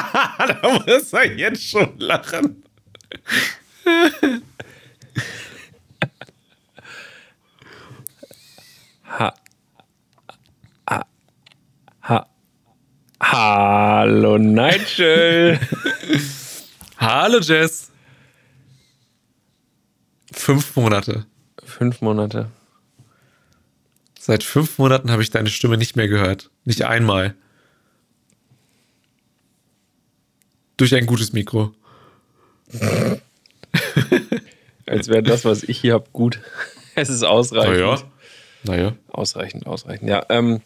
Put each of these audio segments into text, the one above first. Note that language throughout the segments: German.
da muss er jetzt schon lachen. Ha. Ha. Ha. Hallo Nigel. Hallo Jess. Fünf Monate. Fünf Monate. Seit fünf Monaten habe ich deine Stimme nicht mehr gehört. Nicht einmal. Durch ein gutes Mikro. Als wäre das, was ich hier habe, gut. Es ist ausreichend. Naja. Naja. Ausreichend, ausreichend. Ja, ähm,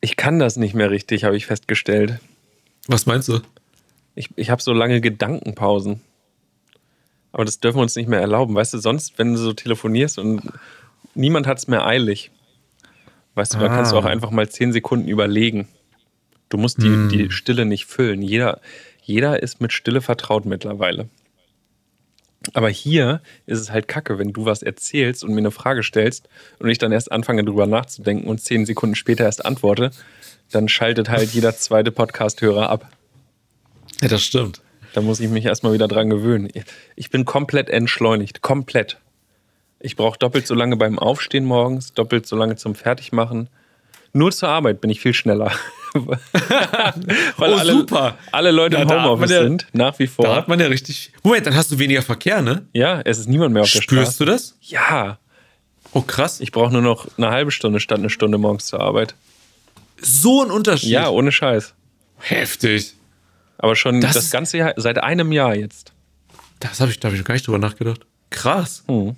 ich kann das nicht mehr richtig, habe ich festgestellt. Was meinst du? Ich, ich habe so lange Gedankenpausen. Aber das dürfen wir uns nicht mehr erlauben. Weißt du, sonst, wenn du so telefonierst und niemand hat es mehr eilig. Weißt du, da kannst du auch Ah. einfach mal zehn Sekunden überlegen. Du musst die, Hm. die Stille nicht füllen. Jeder, jeder ist mit Stille vertraut mittlerweile. Aber hier ist es halt kacke, wenn du was erzählst und mir eine Frage stellst und ich dann erst anfange drüber nachzudenken und zehn Sekunden später erst antworte, dann schaltet halt jeder zweite Podcast-Hörer ab. Ja, das stimmt. Da muss ich mich erstmal wieder dran gewöhnen. Ich bin komplett entschleunigt. Komplett. Ich brauche doppelt so lange beim Aufstehen morgens, doppelt so lange zum Fertigmachen. Nur zur Arbeit bin ich viel schneller. Weil Oh, alle, super. alle Leute Na, im da Homeoffice ja- sind, nach wie Da vor. hat man ja richtig. Moment, dann hast du weniger Verkehr, ne? Ja, es ist niemand mehr auf der Spürst Straße. du das? Ja. Oh, krass. Ich brauche nur noch eine halbe Stunde statt eine Stunde morgens zur Arbeit. so ein Unterschied. Ja, ohne Scheiß. Heftig. Aber schon Das das, ganze Jahr, seit einem Jahr jetzt. Das habe ich, da hab ich noch gar nicht drüber nachgedacht. Krass. Hm.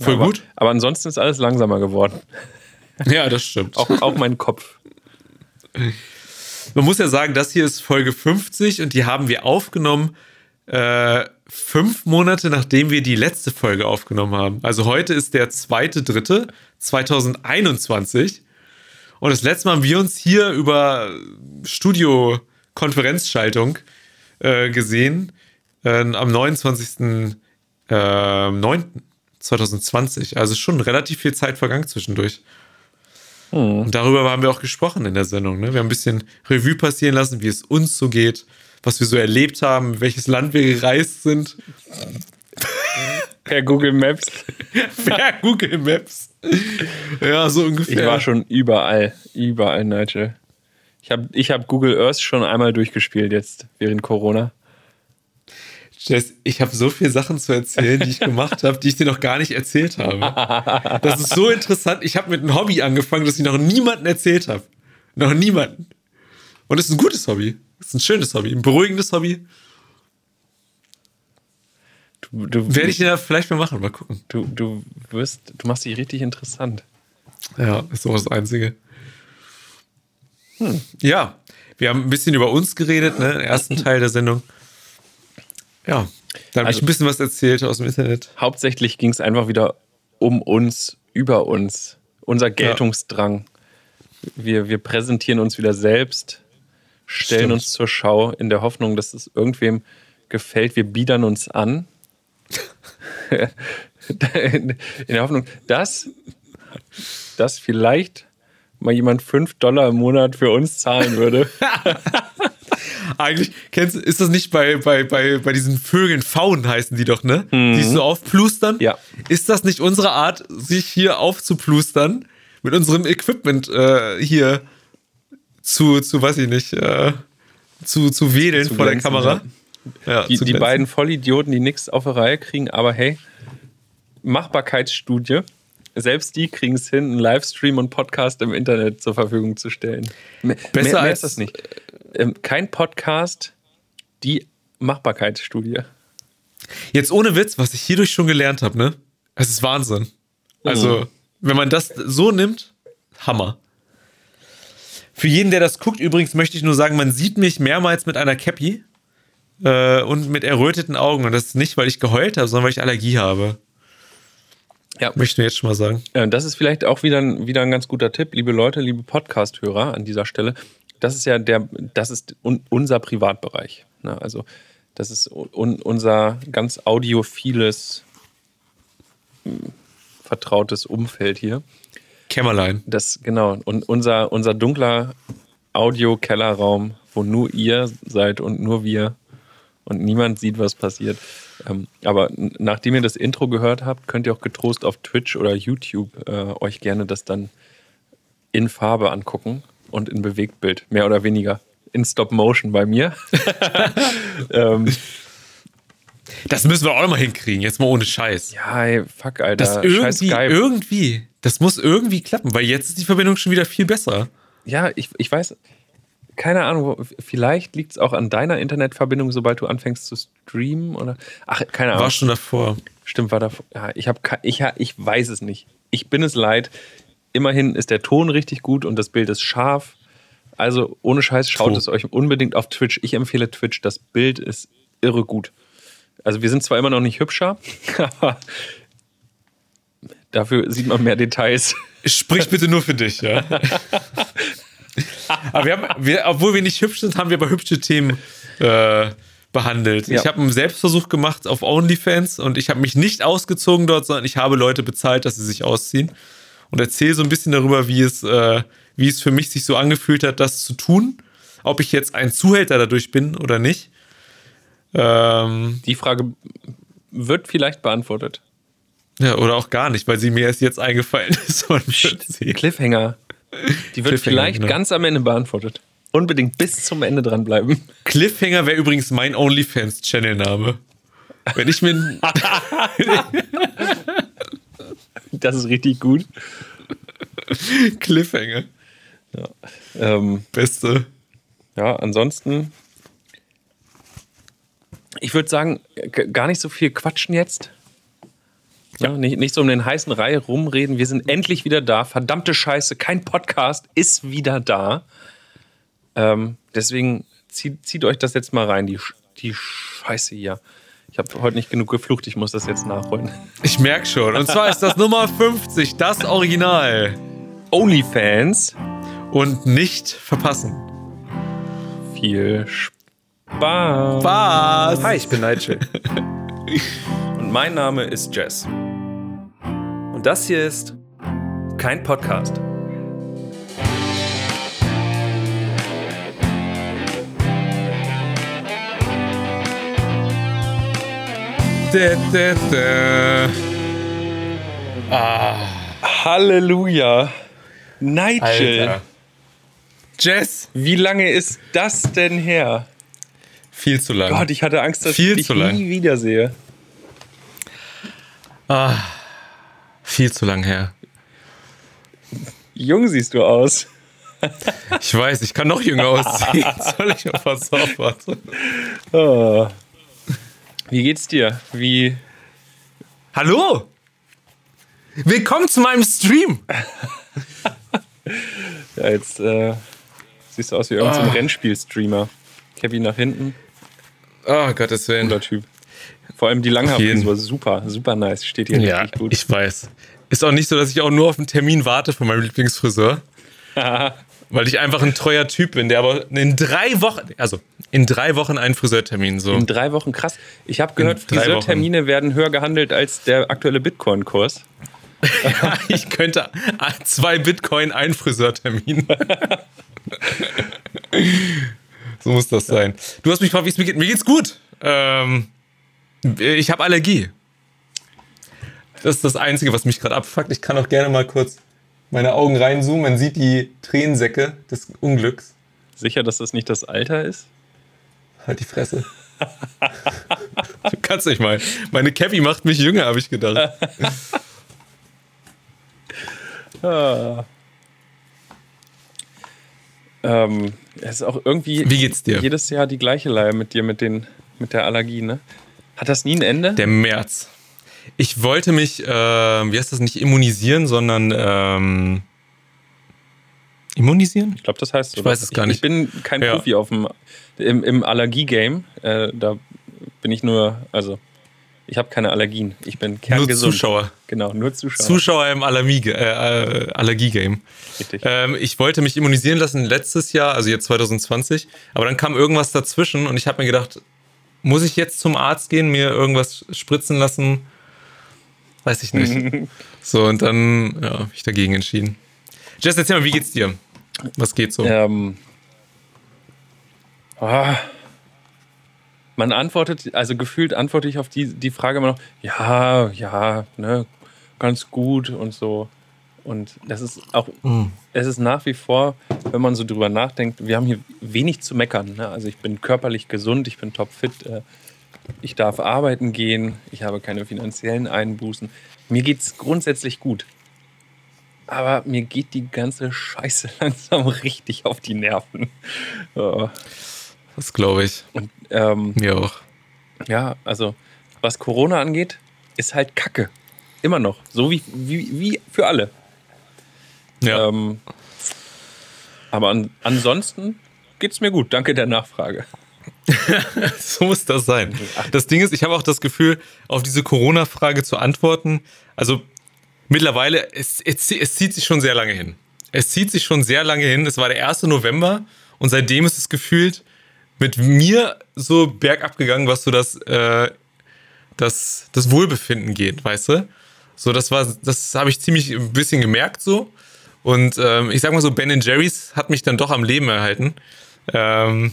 Voll aber, gut. Aber ansonsten ist alles langsamer geworden. Ja, das stimmt. Auch, auch mein Kopf. Man muss ja sagen, das hier ist Folge 50 und die haben wir aufgenommen äh, fünf Monate, nachdem wir die letzte Folge aufgenommen haben. Also heute ist der zweite, dritte 2021. Und das letzte Mal haben wir uns hier über Studio-Konferenzschaltung äh, gesehen. Äh, am 29. Äh, 9. 2020. Also schon relativ viel Zeit vergangen zwischendurch. Und darüber haben wir auch gesprochen in der Sendung. Ne? Wir haben ein bisschen Revue passieren lassen, wie es uns so geht, was wir so erlebt haben, welches Land wir gereist sind, Per Google Maps. per Google Maps. Ja, so ungefähr. Ich war schon überall, überall, Nigel. Ich habe ich hab Google Earth schon einmal durchgespielt jetzt während Corona. Ich habe so viele Sachen zu erzählen, die ich gemacht habe, die ich dir noch gar nicht erzählt habe. Das ist so interessant. Ich habe mit einem Hobby angefangen, das ich noch niemandem erzählt habe. Noch niemanden. Und es ist ein gutes Hobby. Es ist ein schönes Hobby, ein beruhigendes Hobby. Du, du, Werde ich ja vielleicht mal machen, mal gucken. du, du wirst, du machst dich richtig interessant. Ja, ist auch das Einzige. Hm. Ja, wir haben ein bisschen über uns geredet, ne? Im ersten Teil der Sendung. Ja, da habe Also- ich ein bisschen was erzählt aus dem Internet. Hauptsächlich ging es einfach wieder um uns, über uns, unser Geltungsdrang. Wir, wir präsentieren uns wieder selbst, stellen Stimmt. uns zur Schau in der Hoffnung, dass es irgendwem gefällt. Wir biedern uns an. in der Hoffnung, dass, dass vielleicht mal jemand 5 Dollar im Monat für uns zahlen würde. Eigentlich, kennst du, ist das nicht bei, bei, bei, bei diesen Vögeln, Faunen heißen die doch, ne? Die so aufplustern? Ja. Ist das nicht unsere Art, sich hier aufzuplustern? Mit unserem Equipment äh, hier zu, zu, weiß ich nicht, äh, zu, zu wedeln Zu vor der glänzen, Kamera? Ja, Die, zu die glänzen. beiden Vollidioten, die nichts auf die Reihe kriegen, aber hey, Machbarkeitsstudie. Selbst die kriegen es hin, einen Livestream und Podcast im Internet zur Verfügung zu stellen. Mehr, Besser mehr, als- das nicht. Ähm, kein Podcast, die Machbarkeitsstudie. Jetzt ohne Witz, was ich hierdurch schon gelernt habe, ne? Es ist Wahnsinn. Also, wenn man das so nimmt, Hammer. Für jeden, der das guckt, übrigens möchte ich nur sagen, man sieht mich mehrmals mit einer Cappy äh, und mit erröteten Augen. Und das ist nicht, weil ich geheult habe, sondern weil ich Allergie habe. Ja. Möchte ich nur jetzt schon mal sagen. Äh, Das ist vielleicht auch wieder ein, wieder ein ganz guter Tipp, liebe Leute, liebe Podcast-Hörer an dieser Stelle. Das ist ja der, das ist un, unser Privatbereich. Ne? Also, das ist un, unser ganz audiophiles, hm, vertrautes Umfeld hier. Kämmerlein. Das, genau, und unser, unser dunkler Audio-Kellerraum, wo nur ihr seid und nur wir und niemand sieht, was passiert. Ähm, aber nachdem ihr das Intro gehört habt, könnt ihr auch getrost auf Twitch oder YouTube äh, euch gerne das dann in Farbe angucken und in Bewegtbild, mehr oder weniger. In Stop Motion bei mir. ähm, das müssen wir auch noch mal hinkriegen, jetzt mal ohne Scheiß. Ja, ey, fuck, Alter. Das irgendwie, irgendwie, das muss irgendwie klappen, weil jetzt ist die Verbindung schon wieder viel besser. Ja, ich, ich weiß, keine Ahnung, vielleicht liegt es auch an deiner Internetverbindung, sobald du anfängst zu streamen oder. Ach, keine Ahnung. War schon davor. Stimmt, war davor. Ja, ich, hab, ich, ich weiß es nicht. Ich bin es leid. Immerhin ist der Ton richtig gut und das Bild ist scharf. Also ohne Scheiß, schaut True. es euch unbedingt auf Twitch. Ich empfehle Twitch. Das Bild ist irre gut. Also wir sind zwar immer noch nicht hübscher, aber dafür sieht man mehr Details. Sprich bitte nur für dich, ja. aber wir haben, wir, obwohl wir nicht hübsch sind, haben wir aber hübsche Themen äh, behandelt. Ja. Ich habe einen Selbstversuch gemacht auf OnlyFans und ich habe mich nicht ausgezogen dort, sondern ich habe Leute bezahlt, dass sie sich ausziehen und erzähle so ein bisschen darüber, wie es, äh, wie es für mich sich so angefühlt hat, das zu tun. Ob ich jetzt ein Zuhälter dadurch bin oder nicht. Ähm, Die Frage wird vielleicht beantwortet. Ja, oder auch gar nicht, weil sie mir erst jetzt eingefallen ist. Cliffhanger. Die wird vielleicht genau. ganz am Ende beantwortet. Unbedingt bis zum Ende dranbleiben. Cliffhanger wäre übrigens mein OnlyFans-Channel-Name. Wenn ich mir. das ist richtig gut. Cliffhanger. Ja. Ähm, Beste. Ja, ansonsten ich würde sagen, gar nicht so viel quatschen jetzt. Ja, nicht, nicht so um den heißen Reihe rumreden. Wir sind endlich wieder da. Verdammte Scheiße, kein Podcast ist wieder da. Ähm, deswegen zieht, zieht, euch das jetzt mal rein, die, die Scheiße hier. Ich habe heute nicht genug geflucht, ich muss das jetzt nachholen. Ich merke schon. Und zwar ist das Nummer 50, das Original. OnlyFans. Und nicht verpassen. Viel Spaß. Spaß. Spaß. Hi, ich bin Nigel. Und mein Name ist Jess. Und das hier ist kein Podcast. Da, da, da. Ah. Halleluja. Nigel. Alter. Jess. Wie lange ist das denn her? Viel zu lang. Gott, ich hatte Angst, dass viel ich dich nie wiedersehe. Ah, viel zu lang her. Jung siehst du aus. Ich weiß, ich kann noch jünger aussehen. Soll ich auf was aufpassen? Oh. Wie geht's dir? Wie. Hallo! Willkommen zu meinem Stream! ja, jetzt äh, siehst du aus wie irgendein oh. Rennspiel-Streamer. Kevin nach hinten. Oh, Gottes Willen. Cooler Typ. Vor allem die Langhaarfrisur, super, super nice. Steht hier ja, richtig gut. ich weiß. Ist auch nicht so, dass ich auch nur auf einen Termin warte von meinem Lieblingsfriseur. weil ich einfach ein treuer Typ bin, der aber in drei Wochen, also in drei Wochen einen Friseurtermin so. In drei Wochen, krass. Ich habe gehört, Friseurtermine werden höher gehandelt als der aktuelle Bitcoin-Kurs. ja, ich könnte zwei Bitcoin, ein Friseurtermin. So muss das sein. Du hast mich gefragt, wie es mir geht. Mir geht's gut. Ähm, ich habe Allergie. Das ist das Einzige, was mich gerade abfuckt. Ich kann auch gerne mal kurz meine Augen reinzoomen. Man sieht die Tränensäcke des Unglücks. Sicher, dass das nicht das Alter ist? Halt die Fresse. du kannst nicht mal. Meine Cappy macht mich jünger, habe ich gedacht. ah. Ähm, es ist auch irgendwie Wie geht's dir? jedes Jahr die gleiche Leihe mit dir, mit, den, mit der Allergie, ne? Hat das nie ein Ende? Der März. Ich wollte mich, äh, wie heißt das, nicht immunisieren, sondern ähm, immunisieren? Ich glaube, das heißt so. Ich weiß es gar nicht. Ich bin kein ja. Profi auf dem, im, im Allergie-Game. Äh, da bin ich nur, also ich habe keine Allergien. Ich bin kerngesund. Nur Zuschauer. Genau, nur Zuschauer. Zuschauer im Allergie, äh, Allergie-Game. Richtig. Ähm, ich wollte mich immunisieren lassen letztes Jahr, also jetzt 2020. Aber dann kam irgendwas dazwischen und ich habe mir gedacht, muss ich jetzt zum Arzt gehen, mir irgendwas spritzen lassen? Weiß ich nicht. so, und dann ja, habe ich dagegen entschieden. Jess, erzähl mal, wie geht's dir? Was geht so? Ähm, Ah. Man antwortet, also gefühlt antworte ich auf die, die Frage immer noch, ja, ja, ne, ganz gut und so. Und das ist auch, mhm. es ist nach wie vor, wenn man so drüber nachdenkt, wir haben hier wenig zu meckern. Ne? Also ich bin körperlich gesund, ich bin topfit, äh, ich darf arbeiten gehen, ich habe keine finanziellen Einbußen. Mir geht es grundsätzlich gut. Aber mir geht die ganze Scheiße langsam richtig auf die Nerven. Das glaube ich. Und, ähm, mir auch. Ja, also was Corona angeht, ist halt Kacke. Immer noch. So wie, wie, wie für alle. Ja. Ähm, aber an, ansonsten geht es mir gut. Danke der Nachfrage. so muss das sein. Das Ding ist, ich habe auch das Gefühl, auf diese Corona-Frage zu antworten. Also mittlerweile, es, es, es, zieht sich schon sehr lange hin. Es zieht sich schon sehr lange hin. Es war der 1. November und seitdem ist es gefühlt mit mir so bergab gegangen, was so das, äh, das, das Wohlbefinden geht, weißt du? So, das war, das habe ich ziemlich ein bisschen gemerkt so. Und ähm, ich sag mal so, Ben Jerry's hat mich dann doch am Leben erhalten. Ähm,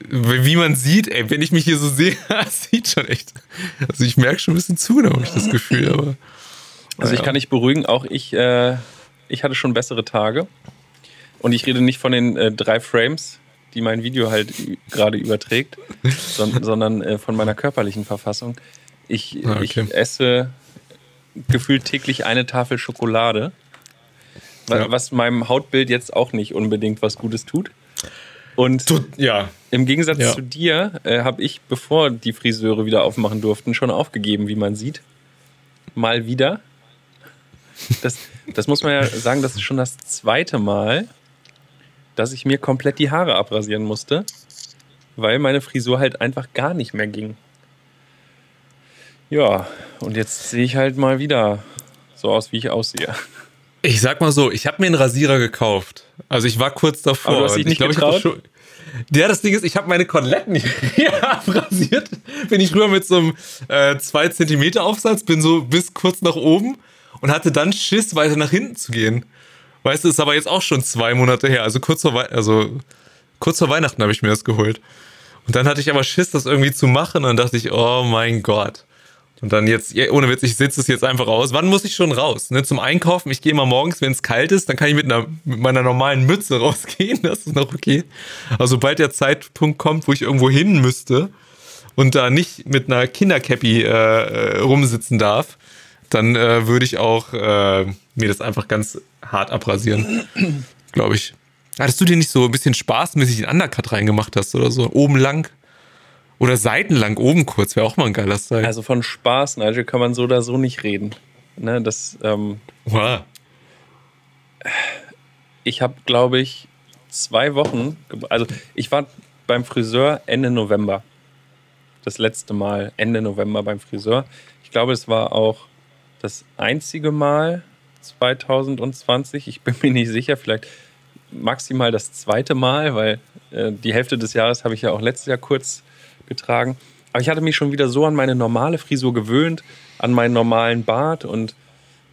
wie man sieht, ey, wenn ich mich hier so sehe, sieht schon echt. Also ich merke schon ein bisschen zu, da habe ich das Gefühl, aber. Also ich kann dich beruhigen, auch ich, äh, ich hatte schon bessere Tage. Und ich rede nicht von den äh, drei Frames, die mein Video halt gerade überträgt, sondern, sondern äh, von meiner körperlichen Verfassung. Ich, ah, okay. ich esse gefühlt täglich eine Tafel Schokolade, ja. was meinem Hautbild jetzt auch nicht unbedingt was Gutes tut. Und ja. im Gegensatz ja. zu dir äh, habe ich, bevor die Friseure wieder aufmachen durften, schon aufgegeben, wie man sieht. Mal wieder. Das, das muss man ja sagen, das ist schon das zweite Mal, dass ich mir komplett die Haare abrasieren musste, weil meine Frisur halt einfach gar nicht mehr ging. Ja, und jetzt sehe ich halt mal wieder so aus, wie ich aussehe. Ich sag mal so, ich habe mir einen Rasierer gekauft. Also ich war kurz davor. Aber du hast dich nicht ich glaub, getraut? Ja, das Ding ist, ich habe meine Koteletten hier abrasiert. Bin ich rüber mit so einem 2 äh, cm Aufsatz, bin so bis kurz nach oben und hatte dann Schiss, weiter nach hinten zu gehen. Weißt du, ist aber jetzt auch schon zwei Monate her. Also kurz vor, Wei also, kurz vor Weihnachten habe ich mir das geholt. Und dann hatte ich aber Schiss, das irgendwie zu machen. Und dann dachte ich, oh mein Gott. Und dann jetzt, ohne Witz, ich sitze es jetzt einfach aus. Wann muss ich schon raus? Ne, zum Einkaufen, ich gehe mal morgens, wenn es kalt ist, dann kann ich mit, einer, mit meiner normalen Mütze rausgehen. Das ist noch okay. Aber sobald der Zeitpunkt kommt, wo ich irgendwo hin müsste und da nicht mit einer Kindercappy äh, äh, rumsitzen darf, dann äh, würde ich auch äh, mir das einfach ganz hart abrasieren. Glaube ich. Hattest du dir nicht so ein bisschen spaßmäßig den Undercut reingemacht hast oder so? Oben lang? Oder seitenlang oben kurz, wäre auch mal ein geiler Style. Also von Spaß, Nigel, kann man so oder so nicht reden. Ne, das, ähm, wow. Ich habe, glaube ich, zwei Wochen, also ich war beim Friseur Ende November. Das letzte Mal Ende November beim Friseur. Ich glaube, es war auch das einzige Mal 2020. Ich bin mir nicht sicher, vielleicht maximal das zweite Mal, weil äh, die Hälfte des Jahres habe ich ja auch letztes Jahr kurz getragen. Aber ich hatte mich schon wieder so an meine normale Frisur gewöhnt, an meinen normalen Bart und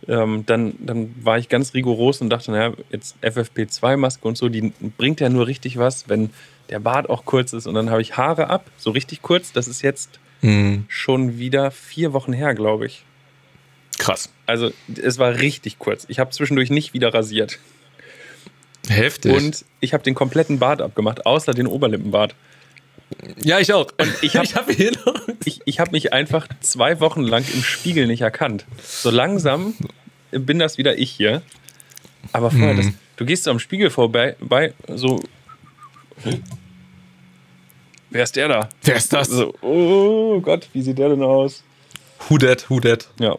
ähm, dann, dann war ich ganz rigoros und dachte, naja, jetzt FFP2-Maske und so, die bringt ja nur richtig was, wenn der Bart auch kurz ist. Und dann habe ich Haare ab, so richtig kurz. Das ist jetzt mhm. schon wieder vier Wochen her, glaube ich. Krass. Also es war richtig kurz. Ich habe zwischendurch nicht wieder rasiert. Heftig. Und ich habe den kompletten Bart abgemacht, außer den Oberlippenbart. Ja, ich auch. Und ich habe hab ich, ich hab mich einfach zwei Wochen lang im Spiegel nicht erkannt. So langsam bin das wieder ich hier. Aber vorher, hm. das, du gehst so am Spiegel vorbei, bei, so. Wer ist der da? Wer ist das? So, oh Gott, wie sieht der denn aus? Who that, who that? Ja.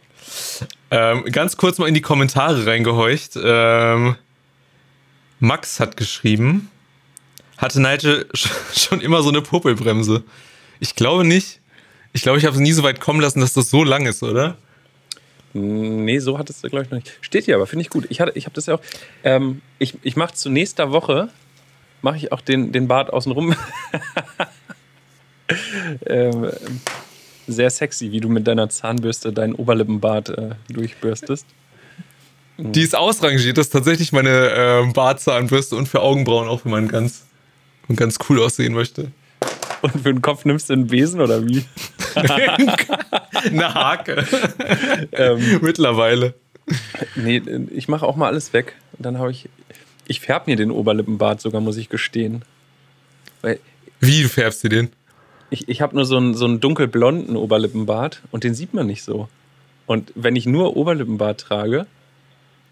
Ähm, ganz kurz mal in die Kommentare reingehorcht. Ähm, Max hat geschrieben, hatte Nigel schon immer so eine Popelbremse? Ich glaube nicht. Ich glaube, ich habe es nie so weit kommen lassen, dass das so lang ist, oder? Nee, so hat es, glaube ich, noch nicht. Steht hier aber, finde ich gut. Ich, ich habe das ja auch. Ähm, ich ich mache zu nächster Woche, mache ich auch den, den Bart außenrum. ähm, sehr sexy, wie du mit deiner Zahnbürste deinen Oberlippenbart äh, durchbürstest. Die ist ausrangiert. Das ist tatsächlich meine äh, Bartzahnbürste und für Augenbrauen auch für meinen ganz und ganz cool aussehen möchte. Und für den Kopf nimmst du einen Besen oder wie? Eine Hake. ähm, Mittlerweile. Nee, ich mache auch mal alles weg. Und dann habe ich. Ich färbe mir den Oberlippenbart sogar, muss ich gestehen. Weil wie, färbst du den? Ich, ich habe nur so einen, so einen dunkelblonden Oberlippenbart und den sieht man nicht so. Und wenn ich nur Oberlippenbart trage,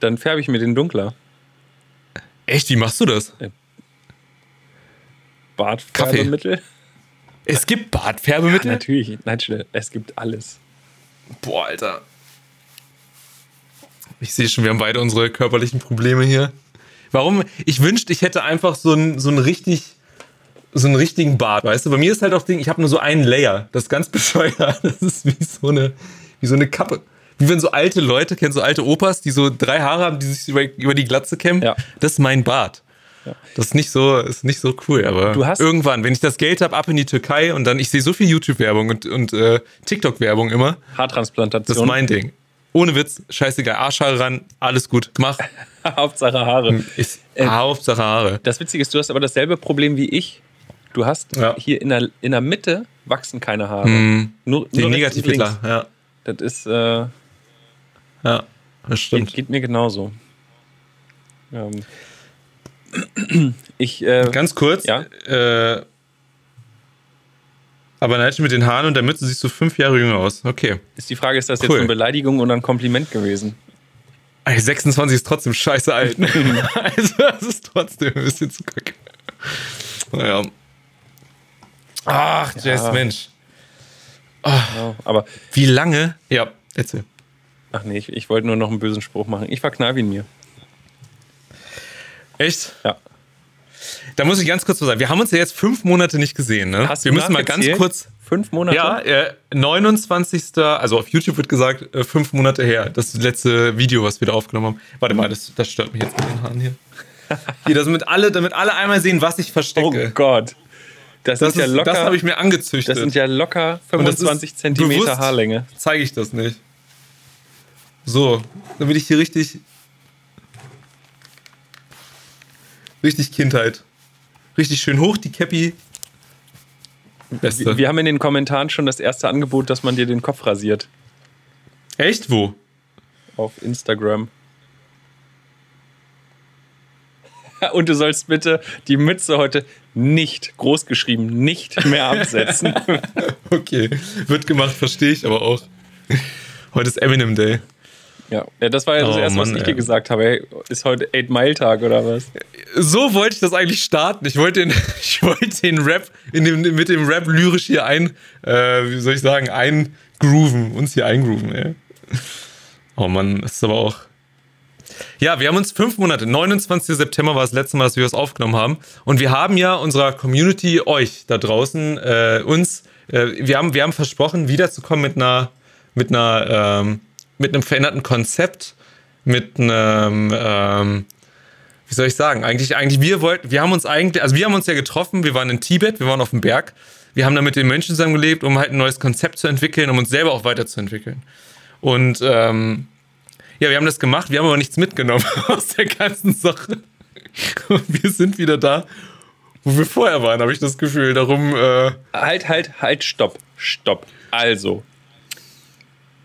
dann färbe ich mir den dunkler. Echt? Wie machst du das? Bartfärbemittel. Es gibt Bartfärbemittel? Ja, natürlich. Nein, schnell. Es gibt alles. Boah, Alter. Ich sehe schon, wir haben beide unsere körperlichen Probleme hier. Warum? Ich wünschte, ich hätte einfach so einen so richtig, so einen richtigen Bart, weißt du? Bei mir ist halt auch Ding, ich habe nur so einen Layer. Das ist ganz bescheuert. Das ist wie so eine, wie so eine Kappe. Wie wenn so alte Leute, kennst so alte Opas, die so drei Haare haben, die sich über, über die Glatze kämmen? Ja. Das ist mein Bart. Ja. Das ist nicht so, ist nicht so cool, aber irgendwann, wenn ich das Geld habe, ab in die Türkei und dann, ich sehe so viel YouTube-Werbung und, und äh, TikTok-Werbung immer. Haartransplantation. Das ist mein Ding. Ohne Witz, scheißegal, Arschhaare ran, alles gut, mach. Hauptsache Haare. Ist, äh, Hauptsache Haare. Das Witzige ist, du hast aber dasselbe Problem wie ich. Du hast ja. hier in der, in der Mitte wachsen keine Haare. Mm, nur, die Negativhitler, ja. Das ist. Äh, ja, das stimmt. Geht, geht mir genauso. Ähm, ich, äh, Ganz kurz. Ja? Äh, aber Nigel mit den Haaren und der Mütze siehst du fünf Jahre jünger aus. Okay. Ist die Frage, ist das cool. jetzt eine Beleidigung oder ein Kompliment gewesen? 26 ist trotzdem scheiße alt. also, das ist trotzdem ein bisschen zu kacke. Naja. Ach, Jess, ja. Mensch. Ach, ja, aber wie lange? Ja, erzähl. Ach nee, ich, ich wollte nur noch einen bösen Spruch machen. Ich verknall ihn mir. Echt? Ja. Da muss ich ganz kurz so sagen, wir haben uns ja jetzt fünf Monate nicht gesehen. Ne? Hast wir müssen mal ganz kurz. Fünf Monate? Ja, äh, 29. Also auf YouTube wird gesagt, äh, fünf Monate her. Das letzte Video, was wir da aufgenommen haben. Warte mal, das, das stört mich jetzt mit den Haaren hier. hier, das damit alle, damit alle einmal sehen, was ich verstecke. Oh Gott. Das, das ist ja locker. Das habe ich mir angezüchtet. Das sind ja locker 25 Zentimeter Haarlänge. Zeige ich das nicht. So, damit ich hier richtig Richtig Kindheit. Richtig schön hoch, die Cappy. Beste. Wir, wir haben in den Kommentaren schon das erste Angebot, dass man dir den Kopf rasiert. Echt? Wo? Auf Instagram. Und du sollst bitte die Mütze heute nicht, großgeschrieben, nicht mehr absetzen. okay, wird gemacht, verstehe ich aber auch. Heute ist Eminem Day. Ja, ja das war ja das oh, Erste, Mann, was ich dir gesagt habe. Hey, ist heute Eight Mile Tag oder was? So wollte ich das eigentlich starten. Ich wollte den, ich wollte den Rap in dem, mit dem Rap lyrisch hier ein, äh, wie soll ich sagen, eingrooven, uns hier eingrooven, ey. Oh Mann, das ist aber auch. Ja, wir haben uns fünf Monate, 29. September war das letzte Mal, dass wir das aufgenommen haben. Und wir haben ja unserer Community, euch da draußen, äh, uns, äh, wir, haben, wir haben versprochen, wiederzukommen mit einer, mit einer, ähm, mit einem veränderten Konzept, mit einem, ähm, wie soll ich sagen, eigentlich, eigentlich, wir wollten, wir haben uns eigentlich, also wir haben uns ja getroffen, wir waren in Tibet, wir waren auf dem Berg, wir haben da mit den Menschen zusammengelebt, um halt ein neues Konzept zu entwickeln, um uns selber auch weiterzuentwickeln. Und ähm, ja, wir haben das gemacht, wir haben aber nichts mitgenommen aus der ganzen Sache. Und wir sind wieder da, wo wir vorher waren, habe ich das Gefühl. Darum. Äh halt, halt, halt, stopp, stopp. Also,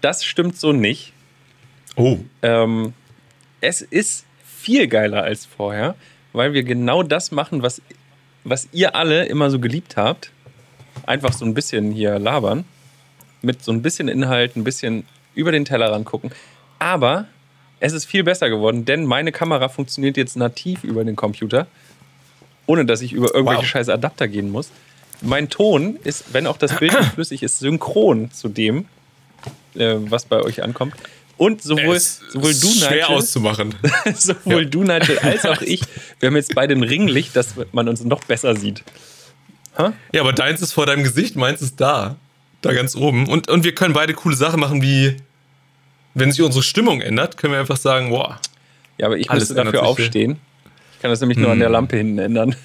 das stimmt so nicht. Oh. Ähm, es ist viel geiler als vorher, weil wir genau das machen, was, was ihr alle immer so geliebt habt. Einfach so ein bisschen hier labern. Mit so ein bisschen Inhalt, ein bisschen über den Tellerrand gucken. Aber es ist viel besser geworden, denn meine Kamera funktioniert jetzt nativ über den Computer, ohne dass ich über irgendwelche wow. scheiß Adapter gehen muss. Mein Ton ist, wenn auch das Bild nicht flüssig ist, synchron zu dem, äh, was bei euch ankommt. Und sowohl, sowohl du, Nigel, auszumachen. sowohl ja. du, Nigel, als auch ich, wir haben jetzt beide ein Ringlicht, dass man uns noch besser sieht. Ha? Ja, aber deins ist vor deinem Gesicht, meins ist da. Da ganz oben. Und, und wir können beide coole Sachen machen, wie wenn sich unsere Stimmung ändert, können wir einfach sagen, wow. Ja, aber ich müsste dafür aufstehen. Ich kann das nämlich hm. nur an der hm. Lampe hinten ändern.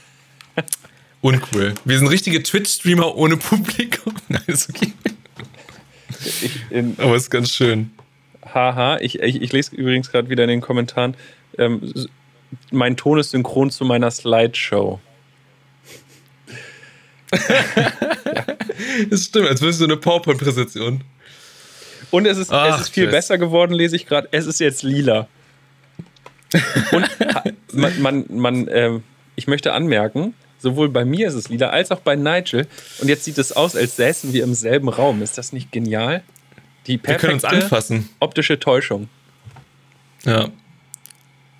Uncool. Wir sind richtige Twitch-Streamer ohne Publikum. Nein, ist okay. Aber ist ganz schön. Haha, ich, ich, ich lese übrigens gerade wieder in den Kommentaren, ähm, mein Ton ist synchron zu meiner Slideshow. ja. Das stimmt, als würdest du eine PowerPoint-Präsentation. Und es ist, Ach, es ist viel Jess. besser geworden, lese ich gerade. Es ist jetzt lila. Und man, man, man äh, ich möchte anmerken, sowohl bei mir ist es lila als auch bei Nigel. Und jetzt sieht es aus, als säßen wir im selben Raum. Ist das nicht genial? Die perfekte optische Täuschung. Ja.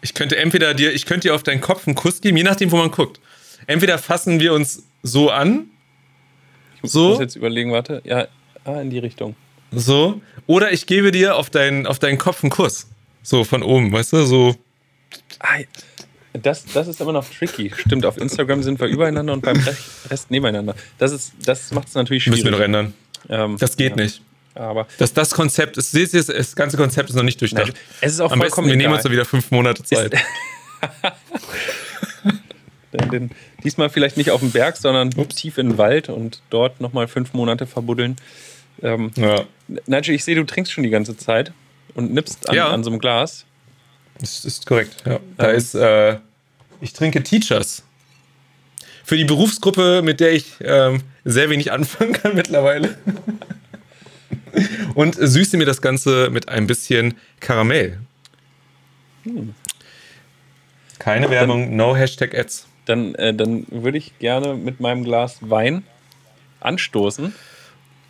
Ich könnte entweder dir, ich könnte dir auf deinen Kopf einen Kuss geben, je nachdem, wo man guckt. Entweder fassen wir uns so an. Ich so. muss jetzt überlegen, warte. Ja, ah, in die Richtung. So. Oder ich gebe dir auf, dein, auf deinen Kopf einen Kuss. So von oben, weißt du? So. Das, das ist aber noch tricky. Stimmt, auf Instagram sind wir übereinander und beim Rest nebeneinander. Das, ist, das macht es natürlich schwierig. Müssen wir noch ändern. Ähm, das geht ja. nicht. Aber das, das Konzept, ist, das, das ganze Konzept ist noch nicht durchdacht. Nein, es ist auch Am besten, wir nehmen uns da wieder fünf Monate Zeit. denn, denn, diesmal vielleicht nicht auf dem Berg, sondern Ups. tief in den Wald und dort nochmal fünf Monate verbuddeln. Ähm, ja. Nigel, ich sehe, du trinkst schon die ganze Zeit und nippst an, ja. an so einem Glas. Das ist korrekt, ja. Da ähm. ist, äh, ich trinke Teachers. Für die Berufsgruppe, mit der ich ähm, sehr wenig anfangen kann mittlerweile. und süße mir das Ganze mit ein bisschen Karamell. Hm. Keine Werbung, dann, no Hashtag Ads. Dann, äh, dann würde ich gerne mit meinem Glas Wein anstoßen.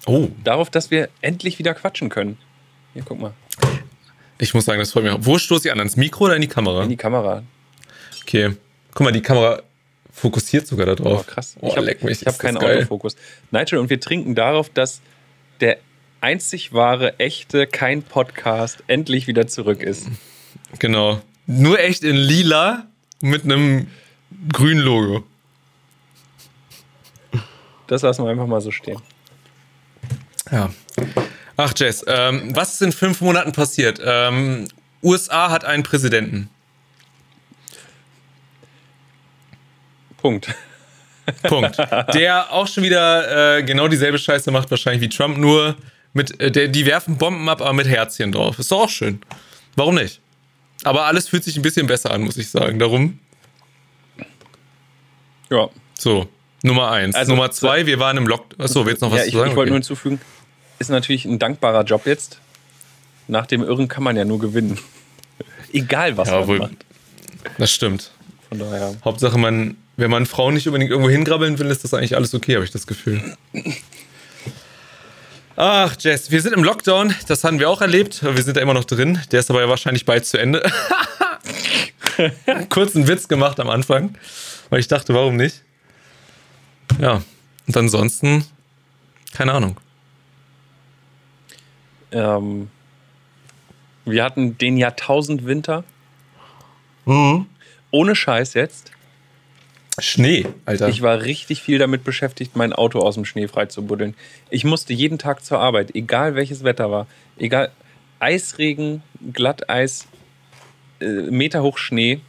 Oh. Darauf, dass wir endlich wieder quatschen können. Hier, guck mal. Ich muss sagen, das freut mich. Wo stoße ich an? Ans Mikro oder in die Kamera? In die Kamera. Okay. Guck mal, die Kamera fokussiert sogar da drauf. Oh, krass. Oh, ich habe hab keinen Autofokus. Nigel, und wir trinken darauf, dass der einzig wahre, echte, kein Podcast endlich wieder zurück ist. Genau. Nur echt in lila mit einem grünen Logo. Das lassen wir einfach mal so stehen. Ja. Ach, Jess, ähm, was ist in fünf Monaten passiert? Ähm, USA hat einen Präsidenten. Punkt. Punkt. Der auch schon wieder äh, genau dieselbe Scheiße macht, wahrscheinlich wie Trump, nur mit, äh, der, die werfen Bomben ab, aber mit Herzchen drauf. Ist doch auch schön. Warum nicht? Aber alles fühlt sich ein bisschen besser an, muss ich sagen. Darum. Ja. So, Nummer eins. Also, Nummer zwei, wir waren im Lockdown. Achso, willst du noch was ja, ich, zu sagen? Ich wollte okay. nur hinzufügen, ist natürlich ein dankbarer Job jetzt. Nach dem Irren kann man ja nur gewinnen. Egal, was ja, man wohl, macht. Das stimmt. Von daher. Hauptsache, man, wenn man Frauen nicht unbedingt irgendwo hingrabbeln will, ist das eigentlich alles okay, habe ich das Gefühl. Ach, Jess, wir sind im Lockdown. Das haben wir auch erlebt. Wir sind da immer noch drin. Der ist aber ja wahrscheinlich bald zu Ende. Kurzen Witz gemacht am Anfang, weil ich dachte, warum nicht? Ja, und ansonsten, keine Ahnung. Ähm, wir hatten den Jahrtausendwinter. Mhm. Ohne Scheiß jetzt. Schnee, Alter. Ich war richtig viel damit beschäftigt, mein Auto aus dem Schnee frei zu buddeln. Ich musste jeden Tag zur Arbeit, egal welches Wetter war. Egal, Eisregen, Glatteis, äh, meterhoch Schnee.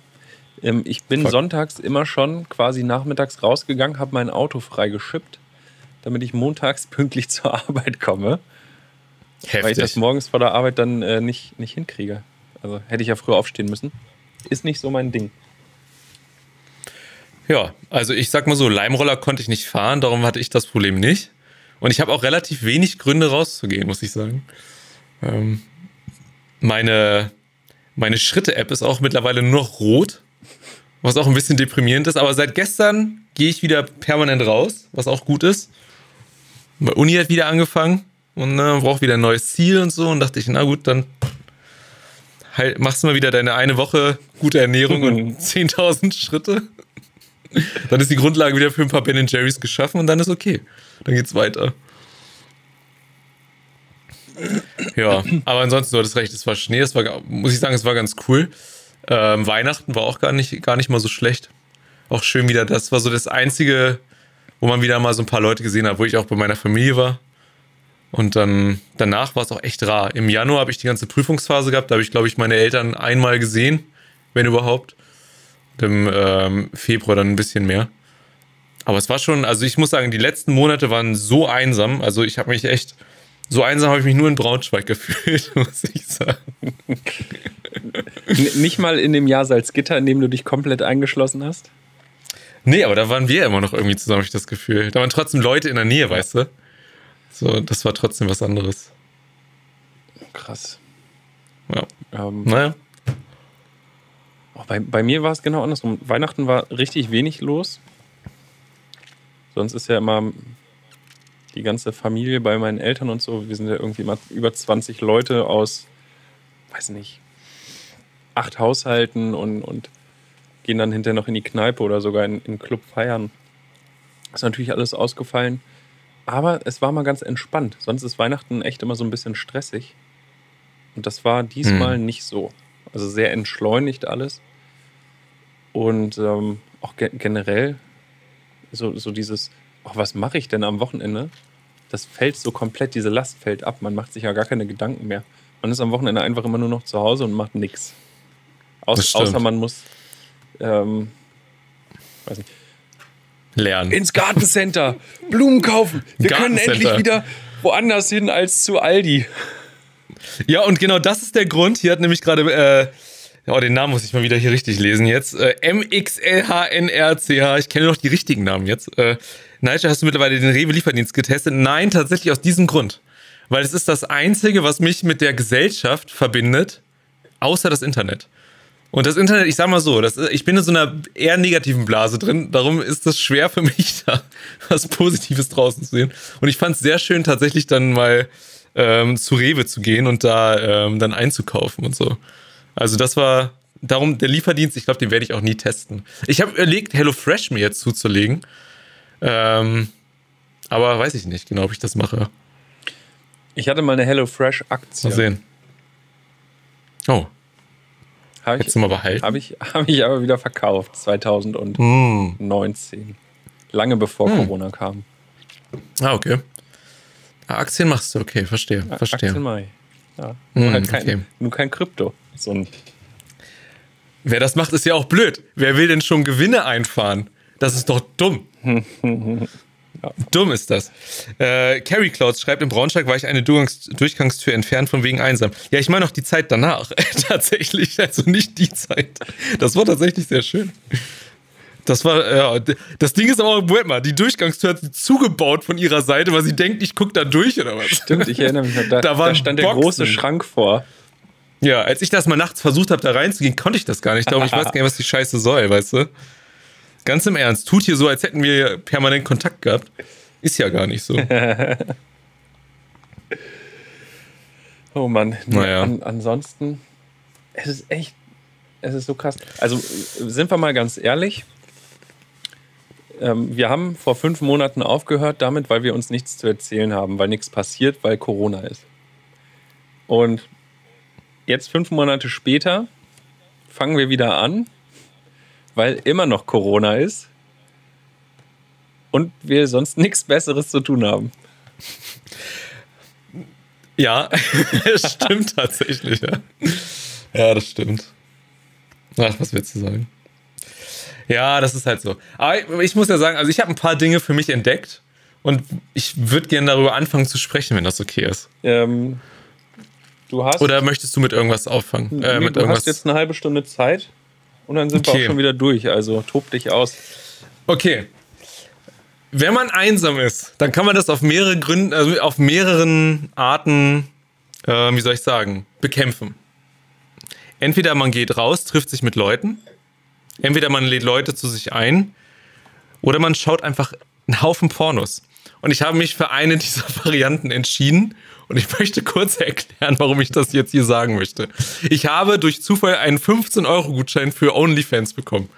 Ähm, ich bin Fuck. sonntags immer schon quasi nachmittags rausgegangen, habe mein Auto frei geschippt, damit ich montags pünktlich zur Arbeit komme. Heftig. Weil ich das morgens vor der Arbeit dann äh, nicht, nicht hinkriege. Also hätte ich ja früher aufstehen müssen. Ist nicht so mein Ding. Ja, also ich sag mal so, Leimroller konnte ich nicht fahren, darum hatte ich das Problem nicht. Und ich habe auch relativ wenig Gründe rauszugehen, muss ich sagen. Ähm, meine meine Schritte-App ist auch mittlerweile nur noch rot, was auch ein bisschen deprimierend ist. Aber seit gestern gehe ich wieder permanent raus, was auch gut ist. Bei Uni hat wieder angefangen und äh, braucht wieder ein neues Ziel und so. Und dachte ich, na gut, dann halt, machst du mal wieder deine eine Woche gute Ernährung und 10.000 Schritte. Dann ist die Grundlage wieder für ein paar Ben Jerry's geschaffen und dann ist okay. Dann geht's weiter. Ja, aber ansonsten, du hattest recht, es war Schnee, es war, muss ich sagen, es war ganz cool. Ähm, Weihnachten war auch gar nicht, gar nicht mal so schlecht. Auch schön wieder, das war so das Einzige, wo man wieder mal so ein paar Leute gesehen hat, wo ich auch bei meiner Familie war. Und dann danach war es auch echt rar. Im Januar habe ich die ganze Prüfungsphase gehabt. Da habe ich, glaube ich, meine Eltern einmal gesehen, wenn überhaupt. Und Im ähm, Februar dann ein bisschen mehr. Aber es war schon, also ich muss sagen, die letzten Monate waren so einsam. Also ich habe mich echt, so einsam habe ich mich nur in Braunschweig gefühlt, muss ich sagen. Nicht mal in dem Jahr Salzgitter, in dem du dich komplett eingeschlossen hast? Nee, aber da waren wir immer noch irgendwie zusammen, hab ich das Gefühl. Da waren trotzdem Leute in der Nähe, weißt du? So, das war trotzdem was anderes. Krass. Ja. Ähm, Naja. Oh, bei, bei mir war es genau andersrum. Weihnachten war richtig wenig los. Sonst ist ja immer die ganze Familie bei meinen Eltern und so. Wir sind ja irgendwie immer über 20 Leute aus, weiß nicht, acht Haushalten und, und gehen dann hinterher noch in die Kneipe oder sogar in, in den Club feiern. Ist natürlich alles ausgefallen. Aber es war mal ganz entspannt. Sonst ist Weihnachten echt immer so ein bisschen stressig. Und das war diesmal nicht so. Also sehr entschleunigt alles. Und ähm, auch ge generell so, so dieses, ach, was mache ich denn am Wochenende? Das fällt so komplett, diese Last fällt ab. Man macht sich ja gar keine Gedanken mehr. Man ist am Wochenende einfach immer nur noch zu Hause und macht nichts. Außer man muss ähm, weiß nicht, Lernen. ins Gartencenter Blumen kaufen. Wir können endlich wieder woanders hin als zu Aldi. Ja, und genau das ist der Grund. Hier hat nämlich gerade, äh, oh, den Namen muss ich mal wieder hier richtig lesen jetzt. Äh, MXLHNRCH. Ich kenne noch die richtigen Namen jetzt. Äh, Nigel, hast du mittlerweile den Rewe-Lieferdienst getestet? Nein, tatsächlich aus diesem Grund. Weil es ist das Einzige, was mich mit der Gesellschaft verbindet, außer das Internet. Und das Internet, ich sag mal so, das, ich bin in so einer eher negativen Blase drin, darum ist es schwer für mich, da was Positives draußen zu sehen. Und ich fand es sehr schön, tatsächlich dann mal ähm, zu Rewe zu gehen und da ähm, dann einzukaufen und so. Also das war, darum, der Lieferdienst, ich glaube, den werde ich auch nie testen. Ich habe überlegt, HelloFresh mir jetzt zuzulegen. Ähm, aber weiß ich nicht genau, ob ich das mache. Ich hatte mal eine HelloFresh-Aktie. Mal sehen. Oh, Habe hättest ich, du mal behalten? hab ich, hab ich aber wieder verkauft, 2019. Hm. Lange bevor Hm. Corona kam. Ah, okay. Ah, Aktien machst du, okay, verstehe, verstehe. Aktien Mai. Ja. Hm, Nur, halt kein, okay. nur kein Krypto. So ein Wer das macht, ist ja auch blöd. Wer will denn schon Gewinne einfahren? Das ist doch dumm. Dumm ist das. Äh, Carrie Clouds schreibt, in Braunschweig war ich eine Durchgangs Durchgangstür entfernt von wegen einsam. Ja, ich meine auch die Zeit danach. tatsächlich, also nicht die Zeit. Das war tatsächlich sehr schön. Das war, ja, das Ding ist aber auch, Moment mal, die Durchgangstür hat sie zugebaut von ihrer Seite, weil sie denkt, ich guck da durch oder was. Stimmt, ich erinnere mich noch. Da, Da da, stand der Boxen. große Schrank vor. Ja, als ich das mal nachts versucht habe, da reinzugehen, konnte ich das gar nicht. Darum, ich weiß gar nicht, was die Scheiße soll, weißt du? Ganz im Ernst, tut hier so, als hätten wir permanent Kontakt gehabt. Ist ja gar nicht so. Oh Mann. Naja. an, ansonsten, es ist echt, es ist so krass. Also sind wir mal ganz ehrlich. Ähm, wir haben vor fünf Monaten aufgehört damit, weil wir uns nichts zu erzählen haben, weil nichts passiert, weil Corona ist. Und jetzt fünf Monate später fangen wir wieder an, weil immer noch Corona ist und wir sonst nichts Besseres zu tun haben. Ja, es stimmt tatsächlich, ja. Ja, das stimmt. Ach, was willst du sagen? Ja, das ist halt so. Aber ich muss ja sagen, also ich habe ein paar Dinge für mich entdeckt und ich würde gerne darüber anfangen zu sprechen, wenn das okay ist. Ähm, du hast Oder möchtest du mit irgendwas auffangen? Äh, Nee, mit du irgendwas? hast jetzt eine halbe Stunde Zeit und dann sind wir Okay. auch schon wieder durch. Also tob dich aus. Okay. Wenn man einsam ist, dann kann man das auf mehrere Gründe, also auf mehreren Arten, äh, wie soll ich sagen, bekämpfen. Entweder man geht raus, trifft sich mit Leuten, entweder man lädt Leute zu sich ein, oder man schaut einfach einen Haufen Pornos. Und ich habe mich für eine dieser Varianten entschieden und ich möchte kurz erklären, warum ich das jetzt hier sagen möchte. Ich habe durch Zufall einen 15-Euro-Gutschein für OnlyFans bekommen.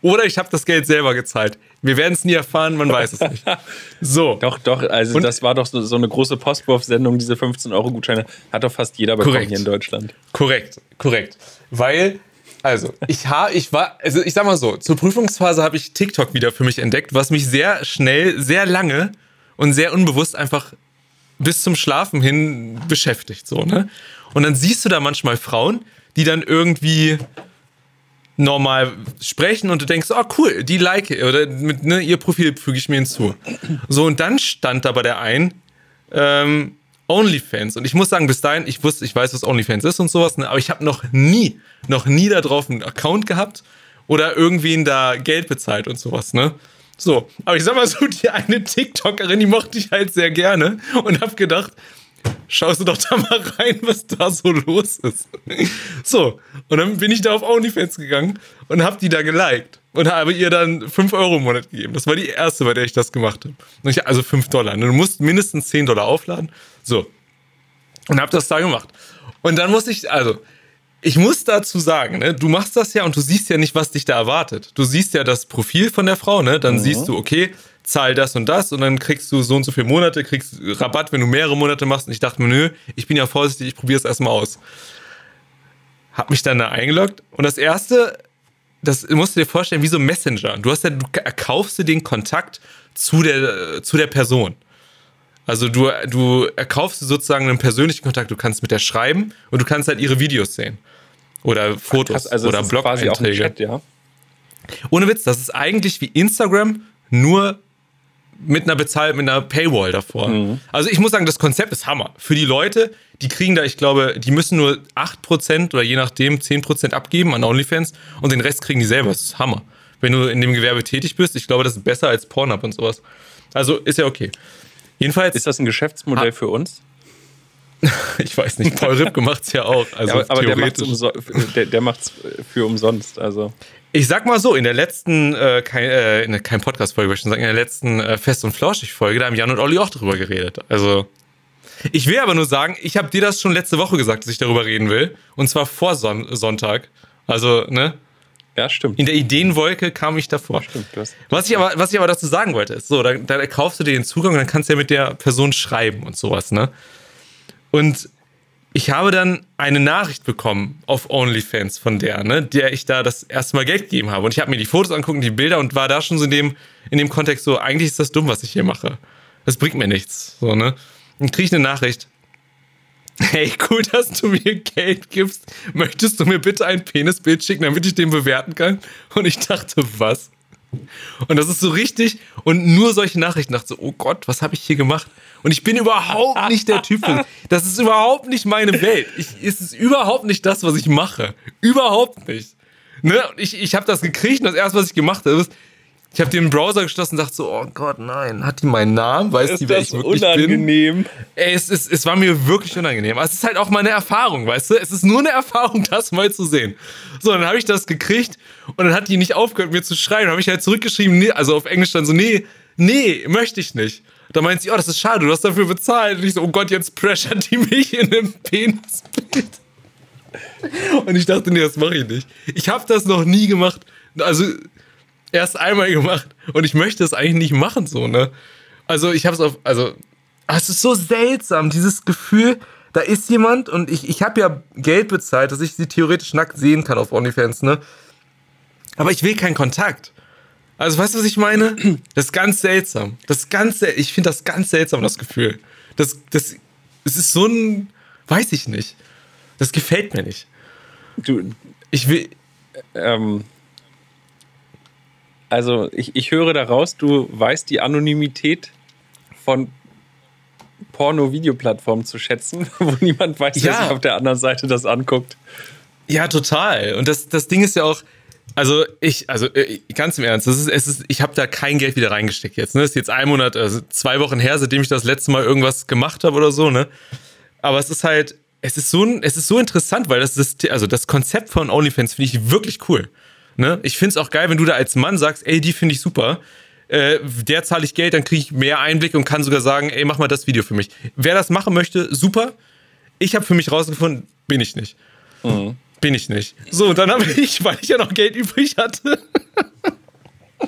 Oder ich habe das Geld selber gezahlt. Wir werden es nie erfahren, man weiß es nicht. So. Doch, doch, also Und- das war doch so, so eine große Postwurf-Sendung, diese 15-Euro-Gutscheine. Hat doch fast jeder bekommen Korrekt. hier in Deutschland. Korrekt, korrekt. Weil, also, ich, ha, ich war, also ich sag mal so, zur Prüfungsphase habe ich TikTok wieder für mich entdeckt, was mich sehr schnell, sehr lange und sehr unbewusst einfach bis zum Schlafen hin beschäftigt, so, ne? Und dann siehst du da manchmal Frauen, die dann irgendwie normal sprechen und du denkst, oh cool, die like oder mit ne, ihr Profil füge ich mir hinzu. So und dann stand da bei der einen ähm, OnlyFans und ich muss sagen, bis dahin, ich wusste, ich weiß, was OnlyFans ist und sowas, ne, aber ich habe noch nie, noch nie da drauf einen Account gehabt oder irgendwen da Geld bezahlt und sowas, ne? So, aber ich sag mal so, die eine TikTokerin, die mochte ich halt sehr gerne und hab gedacht, schaust du doch da mal rein, was da so los ist. So, und dann bin ich da auf OnlyFans gegangen und hab die da geliked und habe ihr dann 5 Euro im Monat gegeben. Das war die erste, bei der ich das gemacht habe. Also 5 Dollar. Du musst mindestens 10 Dollar aufladen. So. Und hab das da gemacht. Und dann muss ich, also, ich muss dazu sagen, ne, du machst das ja und du siehst ja nicht, was dich da erwartet. Du siehst ja das Profil von der Frau, ne? Dann mhm. siehst du, okay, zahl das und das und dann kriegst du so und so viele Monate, kriegst Rabatt, wenn du mehrere Monate machst. Und ich dachte mir, nö, ich bin ja vorsichtig, ich probiere es erstmal aus. Hab mich dann da eingeloggt und das erste, das musst du dir vorstellen, wie so ein Messenger. Du hast ja, du erkaufst dir den Kontakt zu der, zu der Person. Also du, du erkaufst sozusagen einen persönlichen Kontakt. Du kannst mit der schreiben und du kannst halt ihre Videos sehen. Oder Fotos also oder Blog-Einträge. Ja? Ohne Witz, das ist eigentlich wie Instagram, nur mit einer bezahlt, mit einer Paywall davor. Mhm. Also ich muss sagen, das Konzept ist Hammer. Für die Leute, die kriegen da, ich glaube, die müssen nur 8% oder je nachdem 10% abgeben an OnlyFans und den Rest kriegen die selber. Das ist Hammer. Wenn du in dem Gewerbe tätig bist, ich glaube, das ist besser als Pornhub und sowas. Also ist ja okay. Jedenfalls. Ist das ein Geschäftsmodell ah, für uns? ich weiß nicht, Paul Ripke macht es ja auch. Also ja, aber, aber der macht es für umsonst. Also. Ich sag mal so, in der letzten, äh, kein, äh, in, kein Podcast-Folge, würde ich schon sagen, in der letzten äh, Fest- und Flauschig-Folge, da haben Jan und Olli auch drüber geredet. Also, ich will aber nur sagen, ich habe dir das schon letzte Woche gesagt, dass ich darüber reden will. Und zwar vor Son Sonntag. Also, ne? Ja, stimmt. In der Ideenwolke kam ich davor. Ja, stimmt, was, ich aber, was ich aber dazu sagen wollte, ist so, dann, dann erkaufst du dir den Zugang und dann kannst du ja mit der Person schreiben und sowas, ne? Und ich habe dann eine Nachricht bekommen auf OnlyFans von der, ne, der ich da das erste Mal Geld gegeben habe. Und ich habe mir die Fotos angucken, die Bilder und war da schon so in dem, in dem Kontext so, eigentlich ist das dumm, was ich hier mache. Das bringt mir nichts. So, ne? Dann kriege ich eine Nachricht. Hey, cool, dass du mir Geld gibst. Möchtest du mir bitte ein Penisbild schicken, damit ich den bewerten kann? Und ich dachte, was? Und das ist so richtig. Und nur solche Nachrichten dachte so, oh Gott, was habe ich hier gemacht? Und ich bin überhaupt nicht der Typ. Für, das ist überhaupt nicht meine Welt. Ich, es ist überhaupt nicht das, was ich mache. Überhaupt nicht. Ne? Ich, ich habe das gekriegt und das erste, was ich gemacht habe, ist, ich habe den Browser geschlossen und dachte so, oh Gott, nein, hat die meinen Namen? Weiß ist die, wer ich wirklich unangenehm? bin? Ey, es, ist, es war mir wirklich unangenehm. Aber es ist halt auch meine Erfahrung, weißt du? Es ist nur eine Erfahrung, das mal zu sehen. So, dann habe ich das gekriegt und dann hat die nicht aufgehört, mir zu schreien. Dann habe ich halt zurückgeschrieben, nee, also auf Englisch dann so, nee, nee, möchte ich nicht. Da meint sie, oh, das ist schade, du hast dafür bezahlt. Und ich so, oh Gott, jetzt pressert die mich in einem Penisbild. Und ich dachte, nee, das mache ich nicht. Ich habe das noch nie gemacht. Also, erst einmal gemacht und ich möchte es eigentlich nicht machen, so, ne? Also ich habe es auf, also es ist so seltsam, dieses Gefühl, da ist jemand und ich, ich habe ja Geld bezahlt, dass ich sie theoretisch nackt sehen kann auf OnlyFans, ne? Aber ich will keinen Kontakt. Also weißt du, was ich meine? Das ist ganz seltsam. Das ganz, ich finde das ganz seltsam, das Gefühl. Das, das, es ist so ein, weiß ich nicht. Das gefällt mir nicht. Du, ich will, ähm, also ich, ich höre daraus, du weißt die Anonymität von Porno-Videoplattformen zu schätzen, wo niemand weiß, ja. wer sich auf der anderen Seite das anguckt. Ja, total. Und das, das Ding ist ja auch, also ich, also äh, ganz im Ernst, das ist, es ist, ich habe da kein Geld wieder reingesteckt jetzt. Ne? Das ist jetzt ein Monat, also zwei Wochen her, seitdem ich das letzte Mal irgendwas gemacht habe oder so. Ne? Aber es ist halt, es ist so, es ist so interessant, weil das, das also das Konzept von OnlyFans finde ich wirklich cool. Ne? Ich finde es auch geil, wenn du da als Mann sagst, ey, die finde ich super. Äh, der zahle ich Geld, dann kriege ich mehr Einblick und kann sogar sagen, ey, mach mal das Video für mich. Wer das machen möchte, super. Ich habe für mich rausgefunden, bin ich nicht. Mhm. Bin ich nicht. So, und dann habe ich, weil ich ja noch Geld übrig hatte,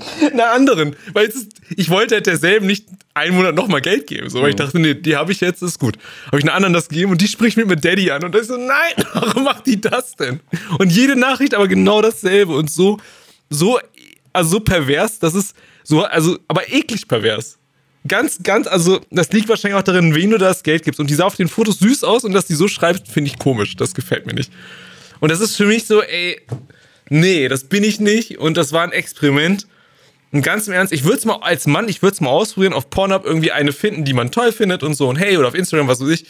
einer anderen. Weil ist, ich wollte halt derselben nicht einen Monat nochmal Geld geben. So, weil ich mhm. dachte, nee, die habe ich jetzt, ist gut. Habe ich einer anderen das gegeben und die spricht mit mit Daddy an. Und da ist so, nein, warum macht die das denn? Und jede Nachricht aber genau dasselbe und so, so, also so pervers, das ist so, also, aber eklig pervers. Ganz, ganz, also, das liegt wahrscheinlich auch darin, wen du das Geld gibst. Und die sah auf den Fotos süß aus und dass die so schreibt, finde ich komisch. Das gefällt mir nicht. Und das ist für mich so, ey, nee, das bin ich nicht. Und das war ein Experiment. Und ganz im Ernst, ich würde es mal als Mann, ich würde es mal ausprobieren, auf Pornhub irgendwie eine finden, die man toll findet und so. Und hey, oder auf Instagram, was weiß ich,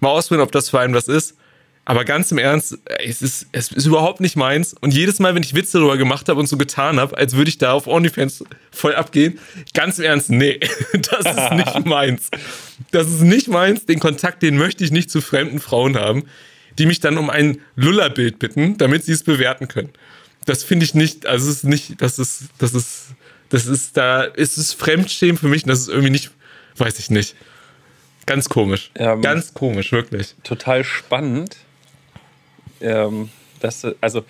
mal ausprobieren, ob das für einen was ist. Aber ganz im Ernst, es ist, es ist überhaupt nicht meins. Und jedes Mal, wenn ich Witze darüber gemacht habe und so getan habe, als würde ich da auf OnlyFans voll abgehen, ganz im Ernst, nee, das ist nicht meins. Das ist nicht meins. Den Kontakt, den möchte ich nicht zu fremden Frauen haben, die mich dann um ein Lullerbild bitten, damit sie es bewerten können. Das finde ich nicht, also es ist nicht, das ist, das ist, das ist, da ist es Fremdschämen für mich und das ist irgendwie nicht, weiß ich nicht. Ganz komisch. Ähm, Ganz komisch, wirklich. Total spannend ähm, dass, also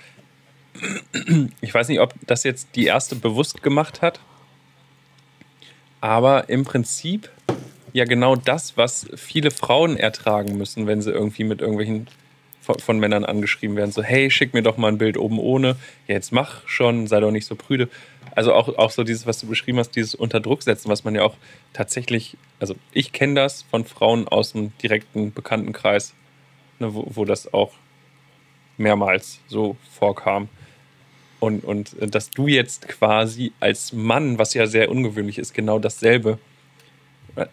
ich weiß nicht, ob das jetzt die erste bewusst gemacht hat, aber im Prinzip ja genau das, was viele Frauen ertragen müssen, wenn sie irgendwie mit irgendwelchen von, Männern angeschrieben werden. So, hey, schick mir doch mal ein Bild oben ohne. Ja, jetzt mach schon, sei doch nicht so prüde. Also auch, auch so dieses, was du beschrieben hast, dieses Unterdruck setzen, was man ja auch tatsächlich, also ich kenne das von Frauen aus dem direkten Bekanntenkreis, ne, wo, wo das auch mehrmals so vorkam. Und, und dass du jetzt quasi als Mann, was ja sehr ungewöhnlich ist, genau dasselbe, äh,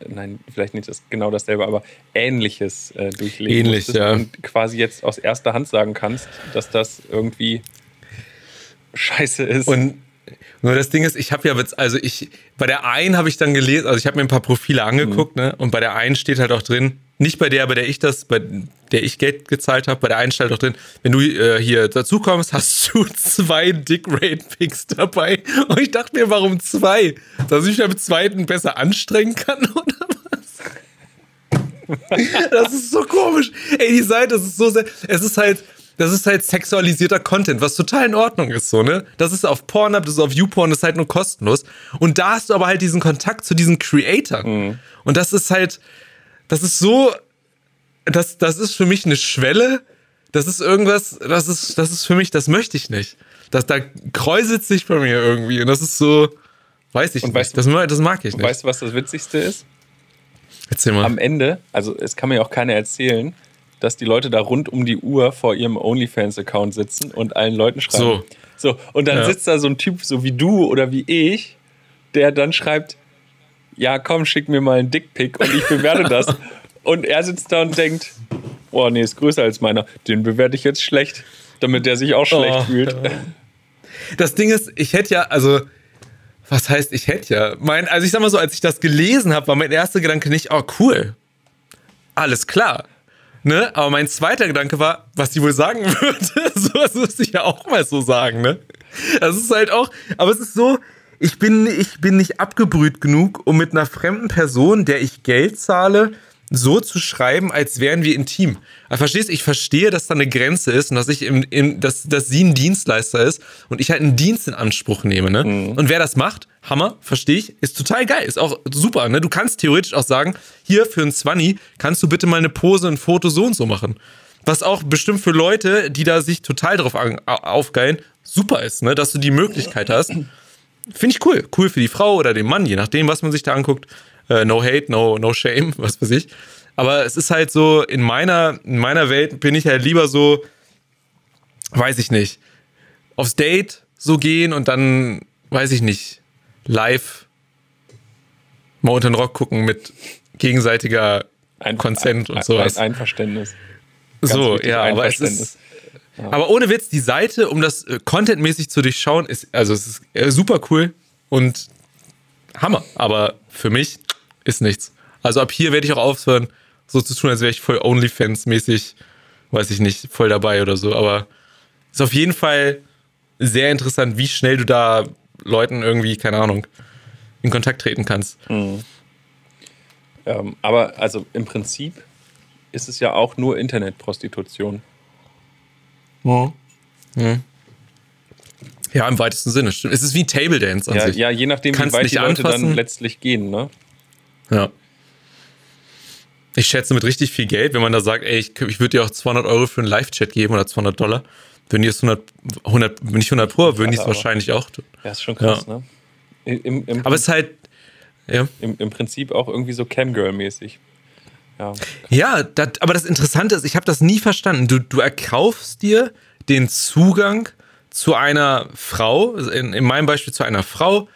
nein, vielleicht nicht das, genau dasselbe, aber ähnliches äh, durchleben Ähnlich, ja. und quasi jetzt aus erster Hand sagen kannst, dass das irgendwie scheiße ist. Und nur das Ding ist, ich habe ja jetzt, also ich, bei der einen habe ich dann gelesen, also ich habe mir ein paar Profile angeguckt, mhm. ne? Und bei der einen steht halt auch drin, nicht bei der, bei der ich das, bei der ich Geld gezahlt habe, bei der einen auch drin, wenn du äh, hier dazu kommst, hast du zwei Dick Rate Picks dabei. Und ich dachte mir, warum zwei? Dass ich mich beim zweiten besser anstrengen kann oder was? das ist so komisch. Ey, die Seite, das ist so sehr, es ist halt, das ist halt sexualisierter Content, was total in Ordnung ist, so, ne? Das ist auf Pornhub, das ist auf YouPorn, das ist halt nur kostenlos. Und da hast du aber halt diesen Kontakt zu diesen Creatoren. Mhm. Und das ist halt, das ist so, das, das ist für mich eine Schwelle. Das ist irgendwas, das ist, das ist für mich, das möchte ich nicht. Das, da kräuselt sich bei mir irgendwie. Und das ist so, weiß ich und nicht. Weißt, das, das mag ich nicht. Weißt du, was das Witzigste ist? Erzähl mal. Am Ende, also es kann mir auch keiner erzählen, dass die Leute da rund um die Uhr vor ihrem OnlyFans-Account sitzen und allen Leuten schreiben. So. So, und dann ja. sitzt da so ein Typ, so wie du oder wie ich, der dann schreibt, ja, komm, schick mir mal einen Dickpick und ich bewerte das. und er sitzt da und denkt, oh nee, ist größer als meiner. Den bewerte ich jetzt schlecht, damit der sich auch schlecht oh, fühlt. Das Ding ist, ich hätte ja, also, was heißt, ich hätte ja, mein, also ich sag mal so, als ich das gelesen habe, war mein erster Gedanke nicht, oh cool, alles klar. Ne? Aber mein zweiter Gedanke war, was die wohl sagen würde. so, das müsste ich ja auch mal so sagen, ne? Das ist halt auch, aber es ist so, ich bin, ich bin nicht abgebrüht genug, um mit einer fremden Person, der ich Geld zahle, so zu schreiben, als wären wir intim. Aber verstehst Ich verstehe, dass da eine Grenze ist und dass ich im, im, dass, dass sie ein Dienstleister ist und ich halt einen Dienst in Anspruch nehme, ne? Mhm. Und wer das macht, Hammer, verstehe ich, ist total geil, ist auch super, ne? Du kannst theoretisch auch sagen, hier für ein Zwanni kannst du bitte mal eine Pose, ein Foto so und so machen. Was auch bestimmt für Leute, die da sich total drauf aufgeilen, super ist, ne? Dass du die Möglichkeit hast. Finde ich cool. Cool für die Frau oder den Mann, je nachdem, was man sich da anguckt. Äh, no hate, no, no shame, was weiß ich. Aber es ist halt so, in meiner, in meiner Welt bin ich halt lieber so, weiß ich nicht, aufs Date so gehen und dann, weiß ich nicht, live mal unter den Rock gucken mit gegenseitiger ein, Consent ein, und sowas. Ein Einverständnis. Ganz so, ja, aber es ist, aber ohne Witz, die Seite, um das äh, contentmäßig zu durchschauen, ist, also es ist äh, super cool und Hammer. Aber für mich ist nichts. Also ab hier werde ich auch aufhören, so zu tun, als wäre ich voll OnlyFans-mäßig, weiß ich nicht, voll dabei oder so. Aber ist auf jeden Fall sehr interessant, wie schnell du da Leuten irgendwie, keine Ahnung, in Kontakt treten kannst. Mhm. Ähm, aber also im Prinzip ist es ja auch nur Internetprostitution. Mhm. Mhm. Ja, im weitesten Sinne. Stimmt. Es ist wie Table Dance an ja, sich. Ja, je nachdem, Kannst wie weit die Leute anfassen. dann letztlich gehen, ne? Ja. Ich schätze mit richtig viel Geld, wenn man da sagt, ey, ich, ich würde dir auch 200 Euro für einen Live-Chat geben oder 200 Dollar. Wenn die es 100, 100, nicht 100 Pro, würden die es wahrscheinlich auch tun. Ja, ist schon krass, ja. ne? Im, im aber es ist halt, ja. Im, Im Prinzip auch irgendwie so Camgirl-mäßig. Ja, ja das, aber das Interessante ist, ich habe das nie verstanden. Du, du erkaufst dir den Zugang zu einer Frau, in, in meinem Beispiel zu einer Frau,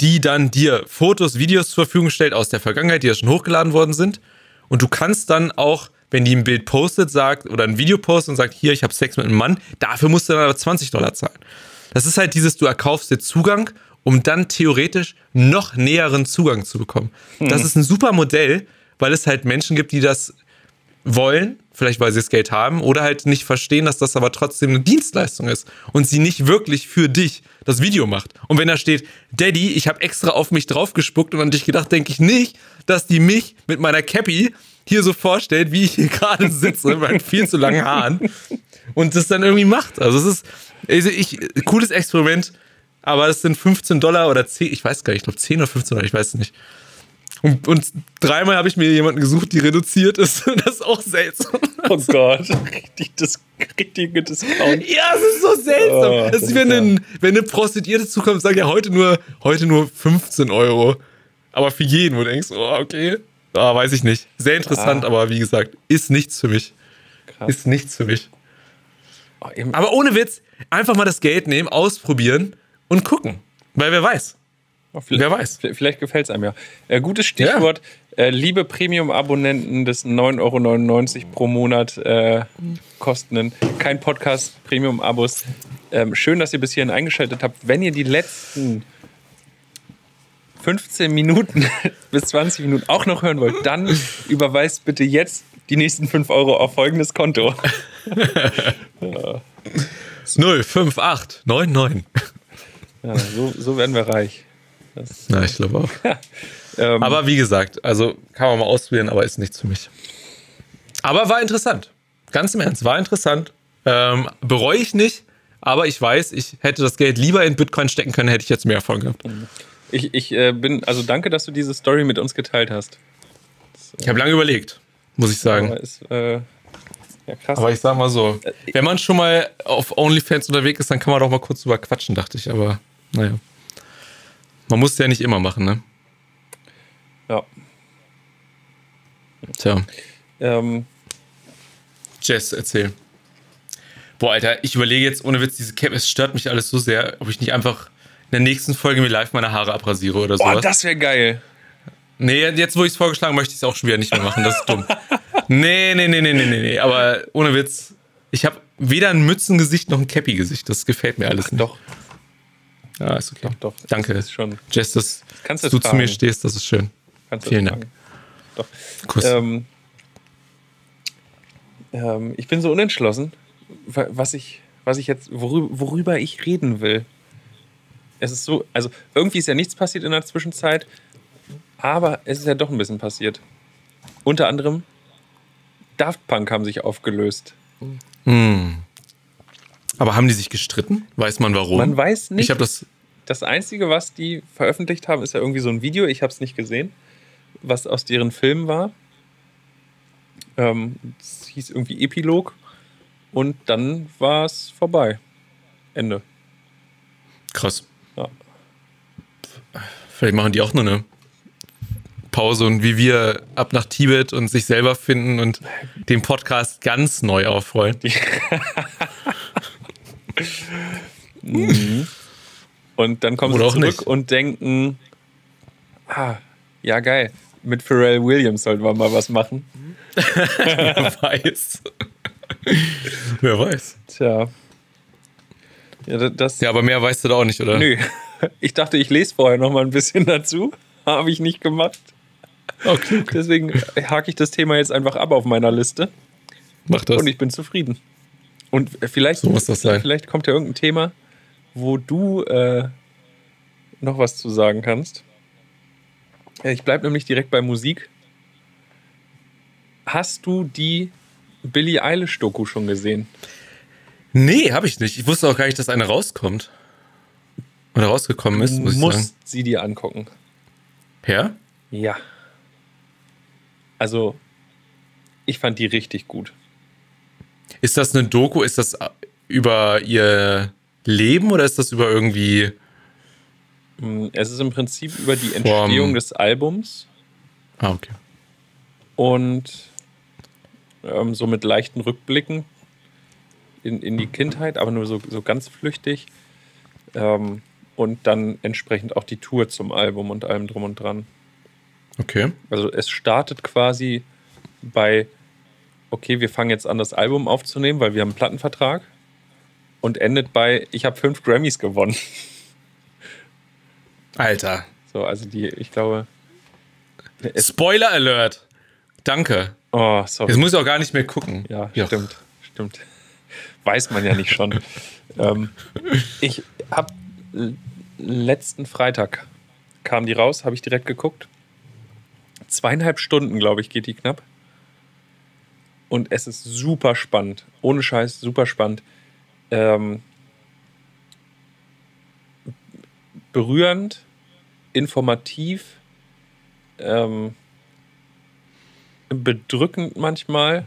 die dann dir Fotos, Videos zur Verfügung stellt aus der Vergangenheit, die ja schon hochgeladen worden sind. Und du kannst dann auch, wenn die ein Bild postet, sagt oder ein Video postet und sagt, hier, ich habe Sex mit einem Mann, dafür musst du dann aber 20 Dollar zahlen. Das ist halt dieses, du erkaufst dir Zugang, um dann theoretisch noch näheren Zugang zu bekommen. Mhm. Das ist ein super Modell, weil es halt Menschen gibt, die das wollen, vielleicht weil sie das Geld haben, oder halt nicht verstehen, dass das aber trotzdem eine Dienstleistung ist und sie nicht wirklich für dich das Video macht. Und wenn da steht, Daddy, ich habe extra auf mich draufgespuckt und an dich gedacht, denke ich nicht, dass die mich mit meiner Cappy hier so vorstellt, wie ich hier gerade sitze, mit meinen viel zu langen Haaren und das dann irgendwie macht. Also es ist, also ich, cooles Experiment, aber es sind 15 Dollar oder 10, ich weiß gar nicht, ich glaube 10 oder 15 Dollar, ich weiß es nicht. Und, und dreimal habe ich mir jemanden gesucht, die reduziert ist. Das ist auch seltsam. Oh Gott, richtig, das, richtige Discount. Ja, es ist so seltsam. Oh, das ist, wenn, ein, wenn eine Prostituierte zukommt, sagt ja heute nur, heute nur 15 Euro. Aber für jeden, wo du denkst, oh, okay, ah, weiß ich nicht. Sehr interessant, ah. aber wie gesagt, ist nichts für mich. Krass. Ist nichts für mich. Oh, aber ohne Witz, einfach mal das Geld nehmen, ausprobieren und gucken. Weil wer weiß. Oh, Wer weiß. Vielleicht gefällt es einem ja. Äh, gutes Stichwort. Ja. Äh, liebe Premium-Abonnenten des 9,99 Euro pro Monat äh, kostenden, kein Podcast, Premium-Abos. Ähm, schön, dass ihr bis hierhin eingeschaltet habt. Wenn ihr die letzten 15 Minuten bis 20 Minuten auch noch hören wollt, dann überweist bitte jetzt die nächsten 5 Euro auf folgendes Konto. 05899. Ja, so, so werden wir reich. Das, Na, ich glaube auch. ähm, aber wie gesagt, also kann man mal ausprobieren, aber ist nichts für mich. Aber war interessant. Ganz im Ernst, war interessant. Ähm, bereue ich nicht, aber ich weiß, ich hätte das Geld lieber in Bitcoin stecken können, hätte ich jetzt mehr Erfolg gehabt. Ich, ich äh, bin, also danke, dass du diese Story mit uns geteilt hast. Das, ich habe lange überlegt, muss ich sagen. Aber, ist, äh, ja, krass. aber ich sag mal so, äh, wenn man schon mal auf OnlyFans unterwegs ist, dann kann man doch mal kurz drüber quatschen, dachte ich, aber naja. Man muss es ja nicht immer machen, ne? Ja. Tja. Ähm. Jess, erzähl. Boah, Alter, ich überlege jetzt ohne Witz, diese Cap, es stört mich alles so sehr, ob ich nicht einfach in der nächsten Folge mir live meine Haare abrasiere oder so. Boah, das wäre geil. Nee, jetzt wo ich es vorgeschlagen möchte ich es auch schon wieder nicht mehr machen. Das ist dumm. nee, nee, nee, nee, nee, nee, nee. Aber ohne Witz, ich habe weder ein Mützengesicht noch ein Cappy-Gesicht. Das gefällt mir alles Ach, nicht. Doch. Ja, ist okay. Doch, doch. Danke. Das ist schon. Jess, dass Kannst du, du zu mir stehst, das ist schön. Kannst Vielen Dank. Doch. Kuss. Ähm, ähm, ich bin so unentschlossen, was ich, was ich jetzt, worüber, worüber ich reden will. Es ist so, also irgendwie ist ja nichts passiert in der Zwischenzeit, aber es ist ja doch ein bisschen passiert. Unter anderem Daft Punk haben sich aufgelöst. Hm. Aber haben die sich gestritten? Weiß man warum? Man weiß nicht. Ich habe das. Das Einzige, was die veröffentlicht haben, ist ja irgendwie so ein Video. Ich habe es nicht gesehen, was aus deren Film war. Ähm, es hieß irgendwie Epilog. Und dann war es vorbei. Ende. Krass. Ja. Vielleicht machen die auch nur eine Pause und wie wir ab nach Tibet und sich selber finden und den Podcast ganz neu aufrollen. mhm. Und dann kommen Oder sie zurück und denken, ah, ja geil, mit Pharrell Williams sollten wir mal was machen. Wer weiß. Wer weiß. Tja. Ja, das, ja, aber mehr weißt du da auch nicht, oder? Nö. Ich dachte, ich lese vorher noch mal ein bisschen dazu. Habe ich nicht gemacht. Okay. Deswegen hake ich das Thema jetzt einfach ab auf meiner Liste. Mach das. Und ich bin zufrieden. Und vielleicht, so muss das sein. vielleicht kommt ja irgendein Thema, wo du äh, noch was zu sagen kannst. Ich bleibe nämlich direkt bei Musik. Hast du die Billie Eilish-Doku schon gesehen? Nee, habe ich nicht. Ich wusste auch gar nicht, dass eine rauskommt. Oder rausgekommen ist, muss ich musst sagen. sie dir angucken. Ja? Ja. Also, ich fand die richtig gut. Ist das eine Doku? Ist das über ihr Leben oder ist das über irgendwie. Mm, es ist im Prinzip über die Entstehung des Albums. Ah, okay. Und ähm, so mit leichten Rückblicken in, in die Kindheit, aber nur so, so ganz flüchtig. Ähm, und dann entsprechend auch die Tour zum Album und allem drum und dran. Okay. Also es startet quasi bei okay, wir fangen jetzt an, das Album aufzunehmen, weil wir haben einen Plattenvertrag. Und endet bei, ich habe fünf Grammys gewonnen. Alter. So, also die, ich glaube. Spoiler Alert. Danke. Oh, sorry. Jetzt muss ich auch gar nicht mehr gucken. Ja, ja. stimmt. Stimmt. Weiß man ja nicht schon. ähm, ich habe letzten Freitag kam die raus, habe ich direkt geguckt. Zweieinhalb Stunden, glaube ich, geht die knapp. Und es ist super spannend. Ohne Scheiß, super spannend. Ähm, berührend, informativ, ähm, bedrückend manchmal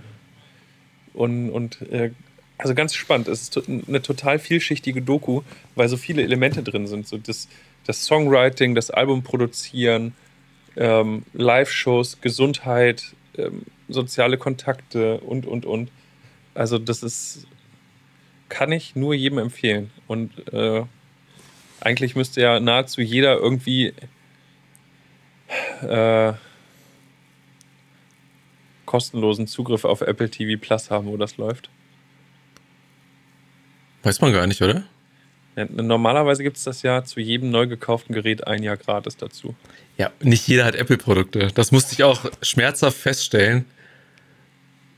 und, und äh, also ganz spannend. Es ist eine total vielschichtige Doku, weil so viele Elemente drin sind. So das, das Songwriting, das Album produzieren, ähm, Live-Shows, Gesundheit, ähm, soziale Kontakte und, und, und. Also das ist, kann ich nur jedem empfehlen. Und äh, eigentlich müsste ja nahezu jeder irgendwie äh, kostenlosen Zugriff auf Apple TV Plus haben, wo das läuft. Weiß man gar nicht, oder? Ja, normalerweise gibt es das ja zu jedem neu gekauften Gerät ein Jahr gratis dazu. Ja, nicht jeder hat Apple-Produkte. Das musste ich auch schmerzhaft feststellen.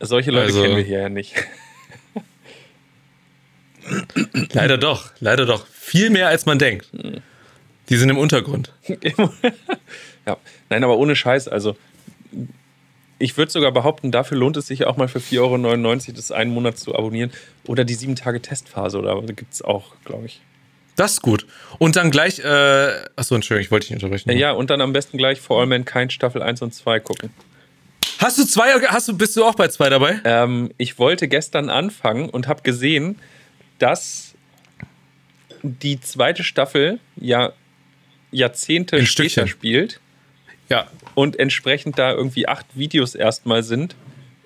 Solche Leute also, kennen wir hier ja nicht. leider doch, leider doch. Viel mehr als man denkt. Die sind im Untergrund. ja, nein, aber ohne Scheiß, also ich würde sogar behaupten, dafür lohnt es sich auch mal für 4,99 Euro das einen Monat zu abonnieren. Oder die sieben Tage Testphase, oder gibt es auch, glaube ich. Das ist gut. Und dann gleich, äh, achso, Entschuldigung, ich wollte dich nicht unterbrechen. Ja, und dann am besten gleich For All Mankind Staffel 1 und 2 gucken. Hast du zwei, hast du, bist du auch bei zwei dabei? Ähm, ich wollte gestern anfangen und habe gesehen, dass die zweite Staffel ja Jahrzehnte In später Stückchen. spielt. Ja. Und entsprechend da irgendwie acht Videos erstmal sind,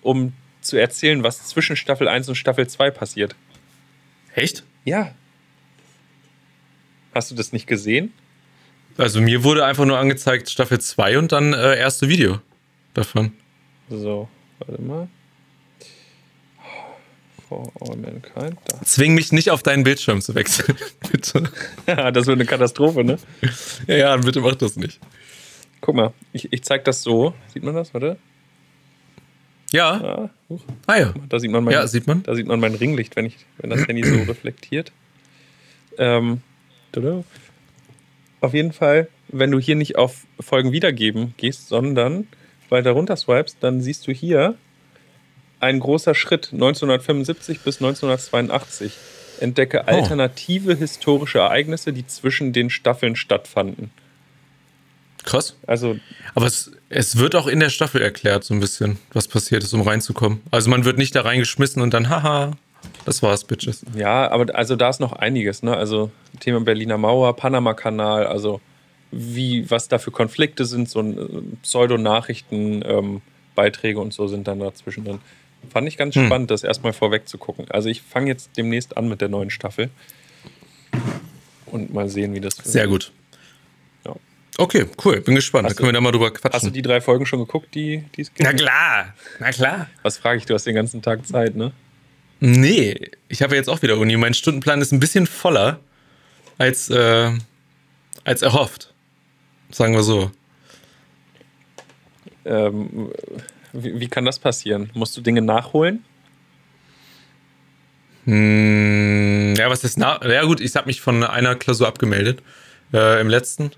um zu erzählen, was zwischen Staffel 1 und Staffel 2 passiert. Echt? Ja. Hast du das nicht gesehen? Also mir wurde einfach nur angezeigt Staffel 2 und dann äh, erste Video davon. So, warte mal. For all mankind. Da. Zwing mich nicht auf deinen Bildschirm zu wechseln, bitte. Ja, das wird eine Katastrophe, ne? Ja, ja, bitte mach das nicht. Guck mal, ich, ich zeig das so. Sieht man das? Warte. Ja. Huch. Ah ja. Da sieht man mein, Ja, sieht man. Da sieht man mein Ringlicht, wenn, ich, wenn das Handy so reflektiert. Ähm, auf jeden Fall, wenn du hier nicht auf Folgen wiedergeben gehst, sondern weiter runter swipest, dann siehst du hier ein großer Schritt 1975 bis 1982. Entdecke alternative historische Ereignisse, die zwischen den Staffeln stattfanden. Krass. Also, Aber es, es wird auch in der Staffel erklärt, so ein bisschen, was passiert ist, um reinzukommen. Also man wird nicht da reingeschmissen und dann, haha, das war's, Bitches. ja, aber also da ist noch einiges, ne? Also Thema Berliner Mauer, Panama-Kanal, also wie, was da für Konflikte sind, so äh, Pseudonachrichten, ähm, Beiträge und so sind dann dazwischen drin. Fand ich ganz Hm. spannend, das erstmal vorweg zu gucken. Also ich fange jetzt demnächst an mit der neuen Staffel. Und mal sehen, wie das Sehr gut. Ja. Okay, cool. Bin gespannt. Hast da können wir da mal drüber Hast du quatschen. die drei Folgen schon geguckt, die, die es gibt? Na klar. Na klar. Was frage ich, du hast den ganzen Tag Zeit, ne? Nee, ich habe ja jetzt auch wieder Uni. Mein Stundenplan ist ein bisschen voller als, äh, als erhofft. Sagen wir so. Ähm, wie, wie kann das passieren? Musst du Dinge nachholen? Hm, ja, was ist nach? Ja, gut, ich habe mich von einer Klausur abgemeldet äh, im letzten.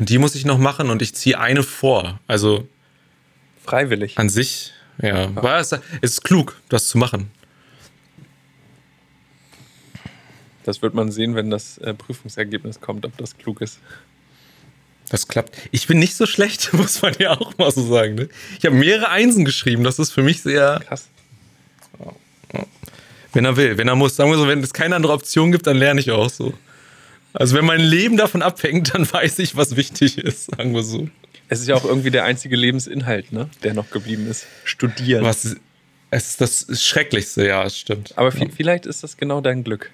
Und die muss ich noch machen und ich ziehe eine vor. Also Freiwillig. an sich, ja, war es, es ist klug, das zu machen. Das wird man sehen, wenn das äh, Prüfungsergebnis kommt, ob das klug ist. Das klappt. Ich bin nicht so schlecht, muss man ja auch mal so sagen. Ne? Ich habe mehrere Einsen geschrieben. Das ist für mich sehr, Krass. wenn er will, wenn er muss. Sagen wir so, wenn es keine andere Option gibt, dann lerne ich auch so. Also wenn mein Leben davon abhängt, dann weiß ich, was wichtig ist, sagen wir so. Es ist ja auch irgendwie der einzige Lebensinhalt, ne, der noch geblieben ist. Studieren. Was, es ist das Schrecklichste, ja, es stimmt. Aber vi- vielleicht ist das genau dein Glück.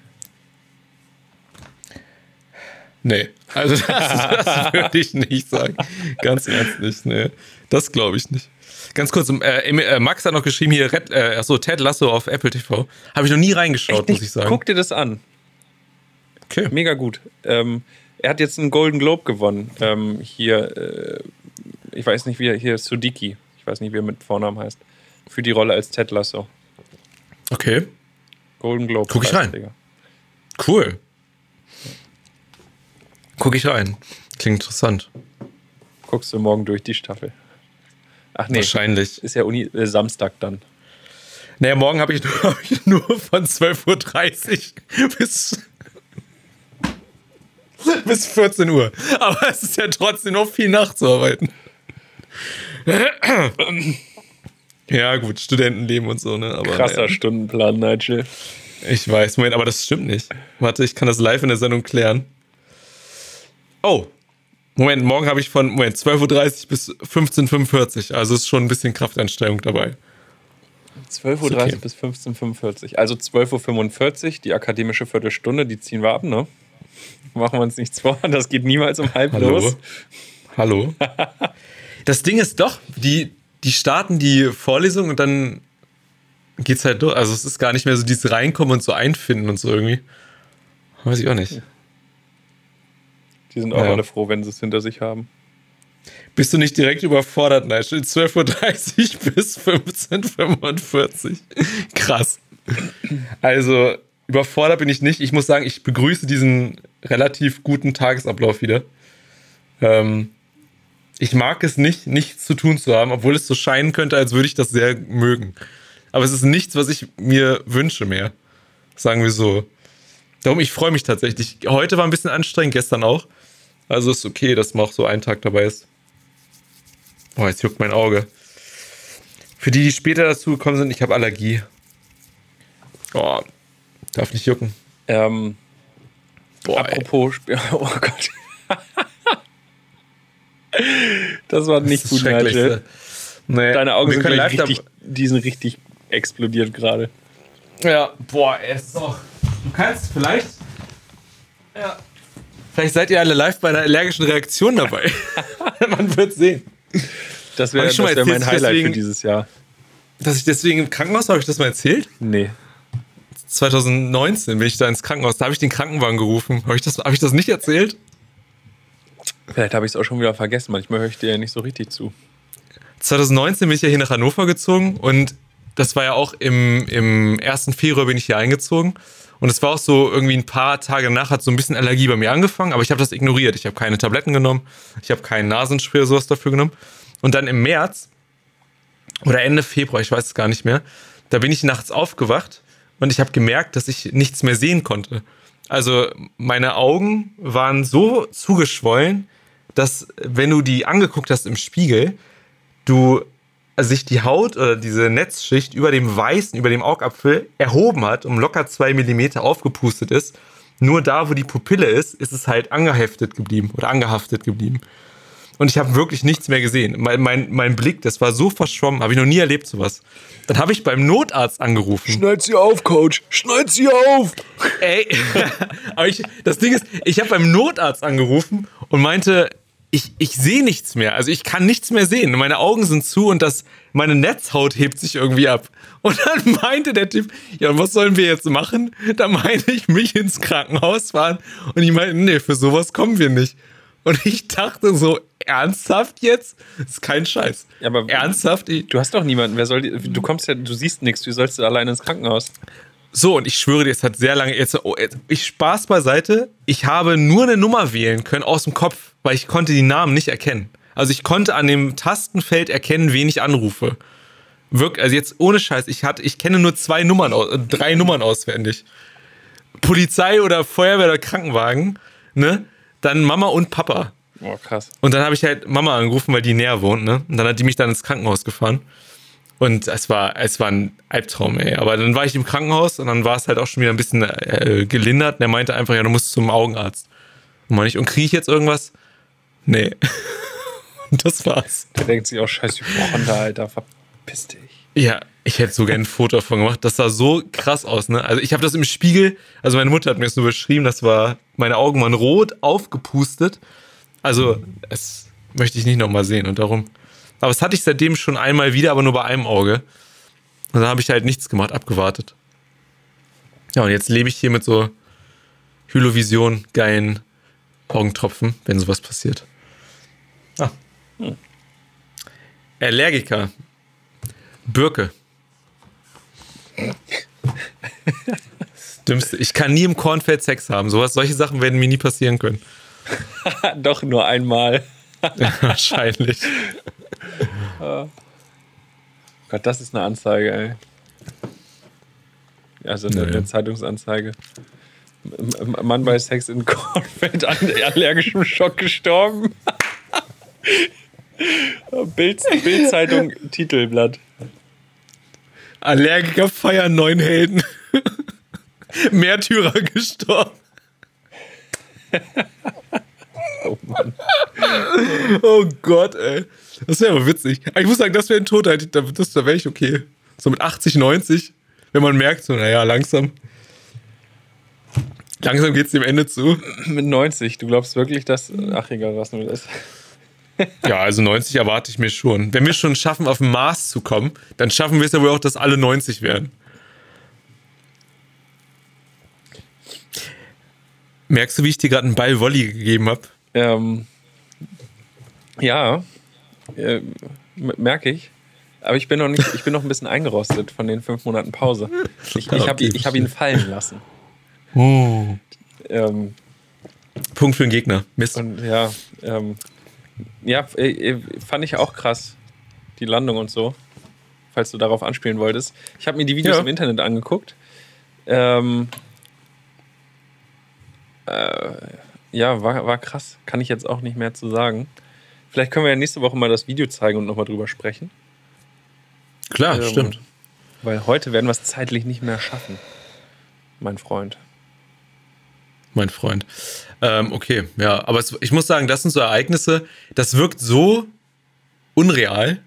Nee, also das, das würde ich nicht sagen. Ganz ernst nicht, nee. Das glaube ich nicht. Ganz kurz, äh, äh, Max hat noch geschrieben hier, Red, äh, achso, Ted Lasso auf Apple TV. Habe ich noch nie reingeschaut, muss ich sagen. Guck dir das an. Okay. Mega gut. Ähm, er hat jetzt einen Golden Globe gewonnen. Ähm, hier, äh, ich weiß nicht, wie er hier, Sudiki. Ich weiß nicht, wie er mit Vornamen heißt. Für die Rolle als Ted Lasso. Okay. Golden Globe. Guck ich rein. Cool. Guck ich rein. Klingt interessant. Guckst du morgen durch die Staffel? Ach nee. Wahrscheinlich. Ist ja Uni äh, Samstag dann. Naja, morgen habe ich, hab ich, nur von 12.30 Uhr bis, bis 14 Uhr. Aber es ist ja trotzdem noch viel nachzuarbeiten. ja, gut, Studentenleben und so, ne? Aber, Krasser ja. Stundenplan, Nigel. Ich weiß, Moment, aber das stimmt nicht. Warte, ich kann das live in der Sendung klären. Oh, Moment, morgen habe ich von Moment 12.30 Uhr bis 15.45 Uhr. Also ist schon ein bisschen Kraftanstrengung dabei. 12.30 Uhr okay. bis 15.45 Uhr. Also 12.45 Uhr, die akademische Viertelstunde, die ziehen wir ab, ne? Machen wir uns nichts vor, das geht niemals um halb Hallo? los. Hallo? das Ding ist doch, die, die starten die Vorlesung und dann geht's halt durch. Also es ist gar nicht mehr so dieses Reinkommen und so einfinden und so irgendwie. Weiß ich auch nicht. Die sind auch ja. alle froh, wenn sie es hinter sich haben. Bist du nicht direkt überfordert, Nigel? 12.30 Uhr bis 15.45 Uhr. Krass. Also, überfordert bin ich nicht. Ich muss sagen, ich begrüße diesen relativ guten Tagesablauf wieder. Ähm, ich mag es nicht, nichts zu tun zu haben, obwohl es so scheinen könnte, als würde ich das sehr mögen. Aber es ist nichts, was ich mir wünsche mehr. Sagen wir so. Darum, ich freue mich tatsächlich. Heute war ein bisschen anstrengend, gestern auch. Also ist okay, dass man auch so einen Tag dabei ist. Oh, jetzt juckt mein Auge. Für die, die später dazu gekommen sind, ich habe Allergie. Oh, darf nicht jucken. Ähm, Boah, apropos, oh Gott. das war nicht das gut, Nigel. Nee, Deine Augen sind richtig, die sind richtig explodiert gerade. Ja, boah, er ist doch. Du kannst vielleicht. Ja. Vielleicht seid ihr alle live bei einer allergischen Reaktion dabei. Man wird sehen. Das wäre wär mein Highlight deswegen, für dieses Jahr. Dass ich deswegen im Krankenhaus, habe ich das mal erzählt? Nee. 2019 bin ich da ins Krankenhaus. Da habe ich den Krankenwagen gerufen. Habe ich, das, hab ich das nicht erzählt? Vielleicht habe ich es auch schon wieder vergessen. Manchmal höre ich dir ja nicht so richtig zu. 2019 bin ich ja hier nach Hannover gezogen und das war ja auch im, im 1. Februar bin ich hier eingezogen. Und es war auch so, irgendwie ein paar Tage danach hat so ein bisschen Allergie bei mir angefangen, aber ich habe das ignoriert. Ich habe keine Tabletten genommen, ich habe keinen Nasenspray oder sowas dafür genommen. Und dann im März oder Ende Februar, ich weiß es gar nicht mehr, da bin ich nachts aufgewacht und ich habe gemerkt, dass ich nichts mehr sehen konnte. Also meine Augen waren so zugeschwollen, dass wenn du die angeguckt hast im Spiegel, du sich die Haut oder diese Netzschicht über dem Weißen, über dem Augapfel erhoben hat, um locker zwei Millimeter aufgepustet ist. Nur da, wo die Pupille ist, ist es halt angeheftet geblieben oder angehaftet geblieben. Und ich habe wirklich nichts mehr gesehen. Mein, mein, mein Blick, das war so verschwommen, habe ich noch nie erlebt sowas. Dann habe ich beim Notarzt angerufen. Schneid sie auf, Coach, schneid sie auf. Ey, aber ich, das Ding ist, ich habe beim Notarzt angerufen und meinte, ich, ich sehe nichts mehr. Also ich kann nichts mehr sehen. Meine Augen sind zu und das, meine Netzhaut hebt sich irgendwie ab. Und dann meinte der Typ, ja, was sollen wir jetzt machen? Da meinte ich, mich ins Krankenhaus fahren. Und ich meinte, nee, für sowas kommen wir nicht. Und ich dachte so, ernsthaft jetzt? Das ist kein Scheiß. Ja, aber ernsthaft? Du hast doch niemanden. Wer soll die, du kommst ja, du siehst nichts. Wie sollst du alleine ins Krankenhaus? So, und ich schwöre dir, es hat sehr lange. Jetzt, oh, ich Spaß beiseite. Ich habe nur eine Nummer wählen können aus dem Kopf, weil ich konnte die Namen nicht erkennen. Also ich konnte an dem Tastenfeld erkennen, wen ich anrufe. Wirklich, also jetzt ohne Scheiß, ich hatte, ich kenne nur zwei Nummern, drei Nummern auswendig. Polizei oder Feuerwehr oder Krankenwagen, ne? Dann Mama und Papa. Oh, krass. Und dann habe ich halt Mama angerufen, weil die näher wohnt, ne? Und dann hat die mich dann ins Krankenhaus gefahren. Und es war, es war ein Albtraum, ey. Aber dann war ich im Krankenhaus und dann war es halt auch schon wieder ein bisschen äh, gelindert. Und er meinte einfach, ja, du musst zum Augenarzt. Und meine ich, und kriege ich jetzt irgendwas? Nee. und das war's. Der denkt sich auch, scheiß Hypochonder, Alter, verpiss dich. Ja, ich hätte so gerne ein Foto davon gemacht. Das sah so krass aus, ne? Also ich habe das im Spiegel, also meine Mutter hat mir das nur beschrieben, das war, meine Augen waren rot, aufgepustet. Also, das möchte ich nicht nochmal sehen und darum Aber das hatte ich seitdem schon einmal wieder, aber nur bei einem Auge. Und dann habe ich halt nichts gemacht, abgewartet. Ja, und jetzt lebe ich hier mit so Hylovision, geilen Augentropfen, wenn sowas passiert. Ah. Hm. Allergiker. Birke. Das Dümmste. Ich kann nie im Kornfeld Sex haben. Sowas, solche Sachen werden mir nie passieren können. Doch nur einmal. ja, wahrscheinlich. Oh. Gott, das ist eine Anzeige, ey. Also eine, naja. eine Zeitungsanzeige. Mann bei Sex in Kornfeld an allergischem Schock gestorben. Bild, Bildzeitung Titelblatt. Allergiker feiern neun Helden. Märtyrer gestorben. oh Mann. Oh Gott, ey. Das wäre aber witzig. Ich muss sagen, das wäre ein Tod, das, da wäre ich okay. So mit 80, 90, wenn man merkt, so, naja, langsam. Langsam geht es dem Ende zu. Mit 90, du glaubst wirklich, dass. Ach, egal, was nur ist. ja, also 90 erwarte ich mir schon. Wenn wir schon schaffen, auf den Mars zu kommen, dann schaffen wir es ja wohl auch, dass alle 90 werden. Merkst du, wie ich dir gerade einen Ball Volley gegeben habe? Ähm, ja, äh, merke ich. Aber ich bin noch nicht, ich bin noch ein bisschen eingerostet von den fünf Monaten Pause. Ich, ich habe hab ihn fallen lassen. Oh. Ähm, Punkt für den Gegner. Mist. Und ja, ähm, ja, äh, äh, fand ich auch krass, die Landung und so, falls du darauf anspielen wolltest. Ich habe mir die Videos ja. im Internet angeguckt. Ähm, äh, ja, war, war krass. Kann ich jetzt auch nicht mehr zu sagen. Vielleicht können wir ja nächste Woche mal das Video zeigen und nochmal drüber sprechen. Klar, ähm, stimmt. Weil heute werden wir es zeitlich nicht mehr schaffen, mein Freund. Mein Freund. Ähm, okay, ja, aber es, ich muss sagen, das sind so Ereignisse, das wirkt so unreal.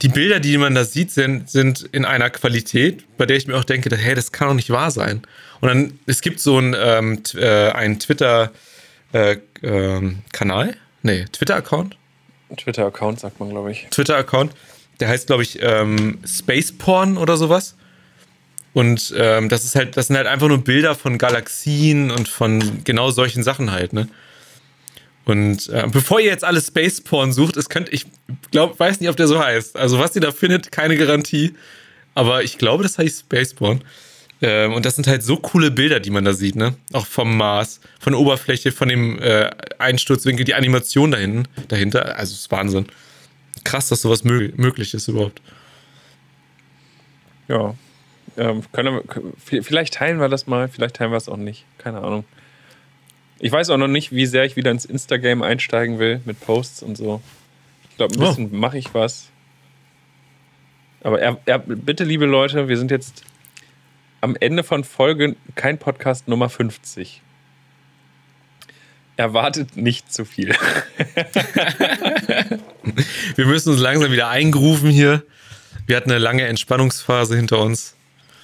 Die Bilder, die man da sieht, sind, sind in einer Qualität, bei der ich mir auch denke, hey, das kann doch nicht wahr sein. Und dann, es gibt so einen, ähm, äh, einen Twitter-Kanal, äh, ähm, nee, Twitter-Account. Twitter-Account sagt man, glaube ich. Twitter-Account, der heißt, glaube ich, ähm, Space Porn oder sowas. Und ähm, das ist halt, das sind halt einfach nur Bilder von Galaxien und von genau solchen Sachen halt, ne? Und äh, bevor ihr jetzt alles Space Porn sucht, es könnt, ich glaube, weiß nicht, ob der so heißt. Also was ihr da findet, keine Garantie. Aber ich glaube, das heißt Space Porn. Ähm, und das sind halt so coole Bilder, die man da sieht, ne? Auch vom Mars, von der Oberfläche, von dem äh, Einsturzwinkel, die Animation dahin, dahinter. Also es ist Wahnsinn. Krass, dass sowas mö möglich ist überhaupt. Ja, ähm, können, vielleicht teilen wir das mal, vielleicht teilen wir es auch nicht. Keine Ahnung. Ich weiß auch noch nicht, wie sehr ich wieder ins Instagram einsteigen will mit Posts und so. Ich glaube, ein bisschen oh. mache ich was. Aber er, er, bitte, liebe Leute, wir sind jetzt am Ende von Folge kein Podcast Nummer 50. Erwartet nicht zu viel. wir müssen uns langsam wieder eingrufen hier. Wir hatten eine lange Entspannungsphase hinter uns.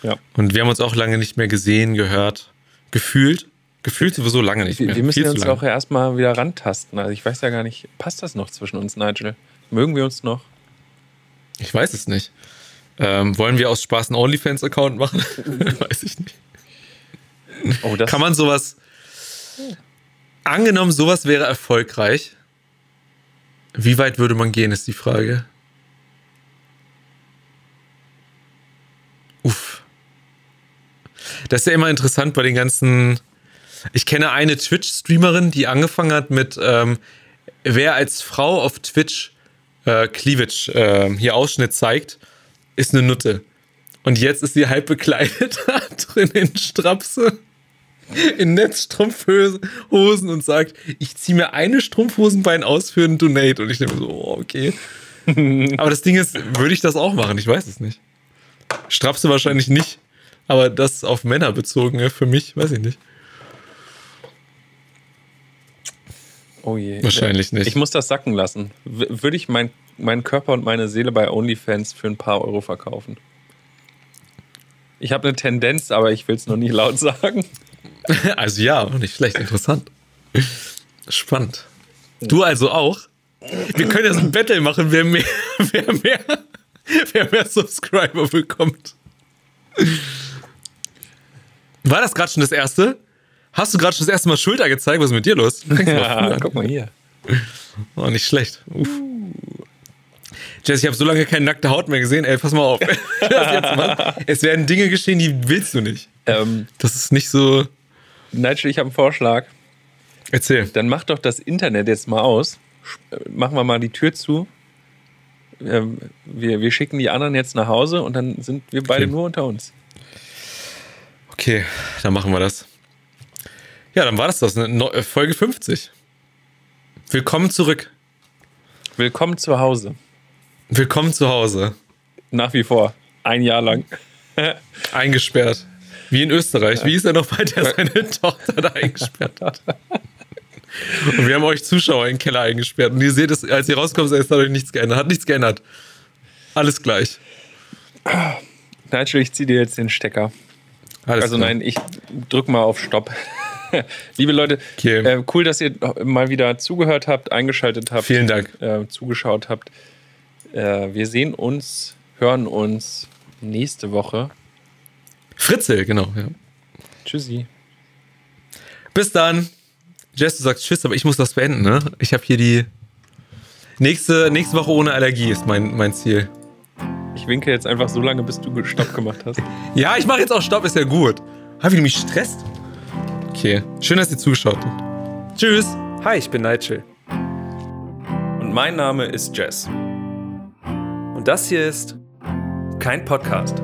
Ja. Und wir haben uns auch lange nicht mehr gesehen, gehört, gefühlt. Gefühlt sowieso lange nicht mehr. Wir müssen uns auch erstmal wieder rantasten. Also ich weiß ja gar nicht, passt das noch zwischen uns, Nigel? Mögen wir uns noch? Ich weiß es nicht. Ähm, wollen wir aus Spaß einen OnlyFans-Account machen? weiß ich nicht. Oh, Kann man sowas. Angenommen, sowas wäre erfolgreich. Wie weit würde man gehen, ist die Frage. Uff. Das ist ja immer interessant bei den ganzen. Ich kenne eine Twitch-Streamerin, die angefangen hat mit, ähm, wer als Frau auf Twitch äh, Cleavage äh, hier Ausschnitt zeigt, ist eine Nutte. Und jetzt ist sie halb bekleidet drin in Strapse, in Netzstrumpfhosen und sagt, ich ziehe mir eine Strumpfhosenbein aus für einen Donate. Und ich denke so, oh, okay. Aber das Ding ist, würde ich das auch machen? Ich weiß es nicht. Strapse wahrscheinlich nicht. Aber das auf Männer bezogen, für mich, weiß ich nicht. Oh je. Wahrscheinlich nicht. Ich muss das sacken lassen. W würde ich mein, meinen Körper und meine Seele bei OnlyFans für ein paar Euro verkaufen? Ich habe eine Tendenz, aber ich will es noch nie laut sagen. Also ja, nicht schlecht, interessant. Spannend. Du also auch? Wir können so ein Battle machen, wer mehr, wer mehr, wer mehr Subscriber bekommt. War das gerade schon das erste? Hast du gerade schon das erste Mal Schulter gezeigt? Was ist mit dir los? Ja, guck mal hier. Oh, nicht schlecht. Uff. Jess, ich habe so lange keine nackte Haut mehr gesehen. Ey, pass mal auf. es werden Dinge geschehen, die willst du nicht. Ähm, Das ist nicht so. Nigel, ich habe einen Vorschlag. Erzähl. Dann mach doch das Internet jetzt mal aus. Machen wir mal die Tür zu. Ähm, wir, wir schicken die anderen jetzt nach Hause und dann sind wir beide Okay. nur unter uns. Okay, dann machen wir das. Ja, dann war das das. Ne? Äh, Folge 50. Willkommen zurück. Willkommen zu Hause. Willkommen zu Hause. Nach wie vor. Ein Jahr lang. Eingesperrt. Wie in Österreich. Wie ist er noch bei der seine Tochter da eingesperrt hat? Und wir haben euch Zuschauer in den Keller eingesperrt. Und ihr seht es, als ihr rauskommt, hat euch nichts geändert. Hat nichts geändert. Alles gleich. Nigel, ich ziehe dir jetzt den Stecker. Alles Also klar. nein, ich drück mal auf Stopp. Liebe Leute, Okay. äh, cool, dass ihr mal wieder zugehört habt, eingeschaltet habt, Vielen Dank. äh, zugeschaut habt. Äh, wir sehen uns, hören uns nächste Woche. Fritzel, genau. Ja. Tschüssi. Bis dann. Jess, du sagst Tschüss, aber ich muss das beenden, ne? Ich habe hier die. Nächste, nächste Woche ohne Allergie ist mein, mein Ziel. Ich winke jetzt einfach so lange, bis du Stopp gemacht hast. Ja, ich mache jetzt auch Stopp, ist ja gut. Hab ich mich stresst? Okay. Schön, dass ihr zugeschaut habt. Tschüss. Hi, ich bin Nigel. Und mein Name ist Jess. Das hier ist kein Podcast.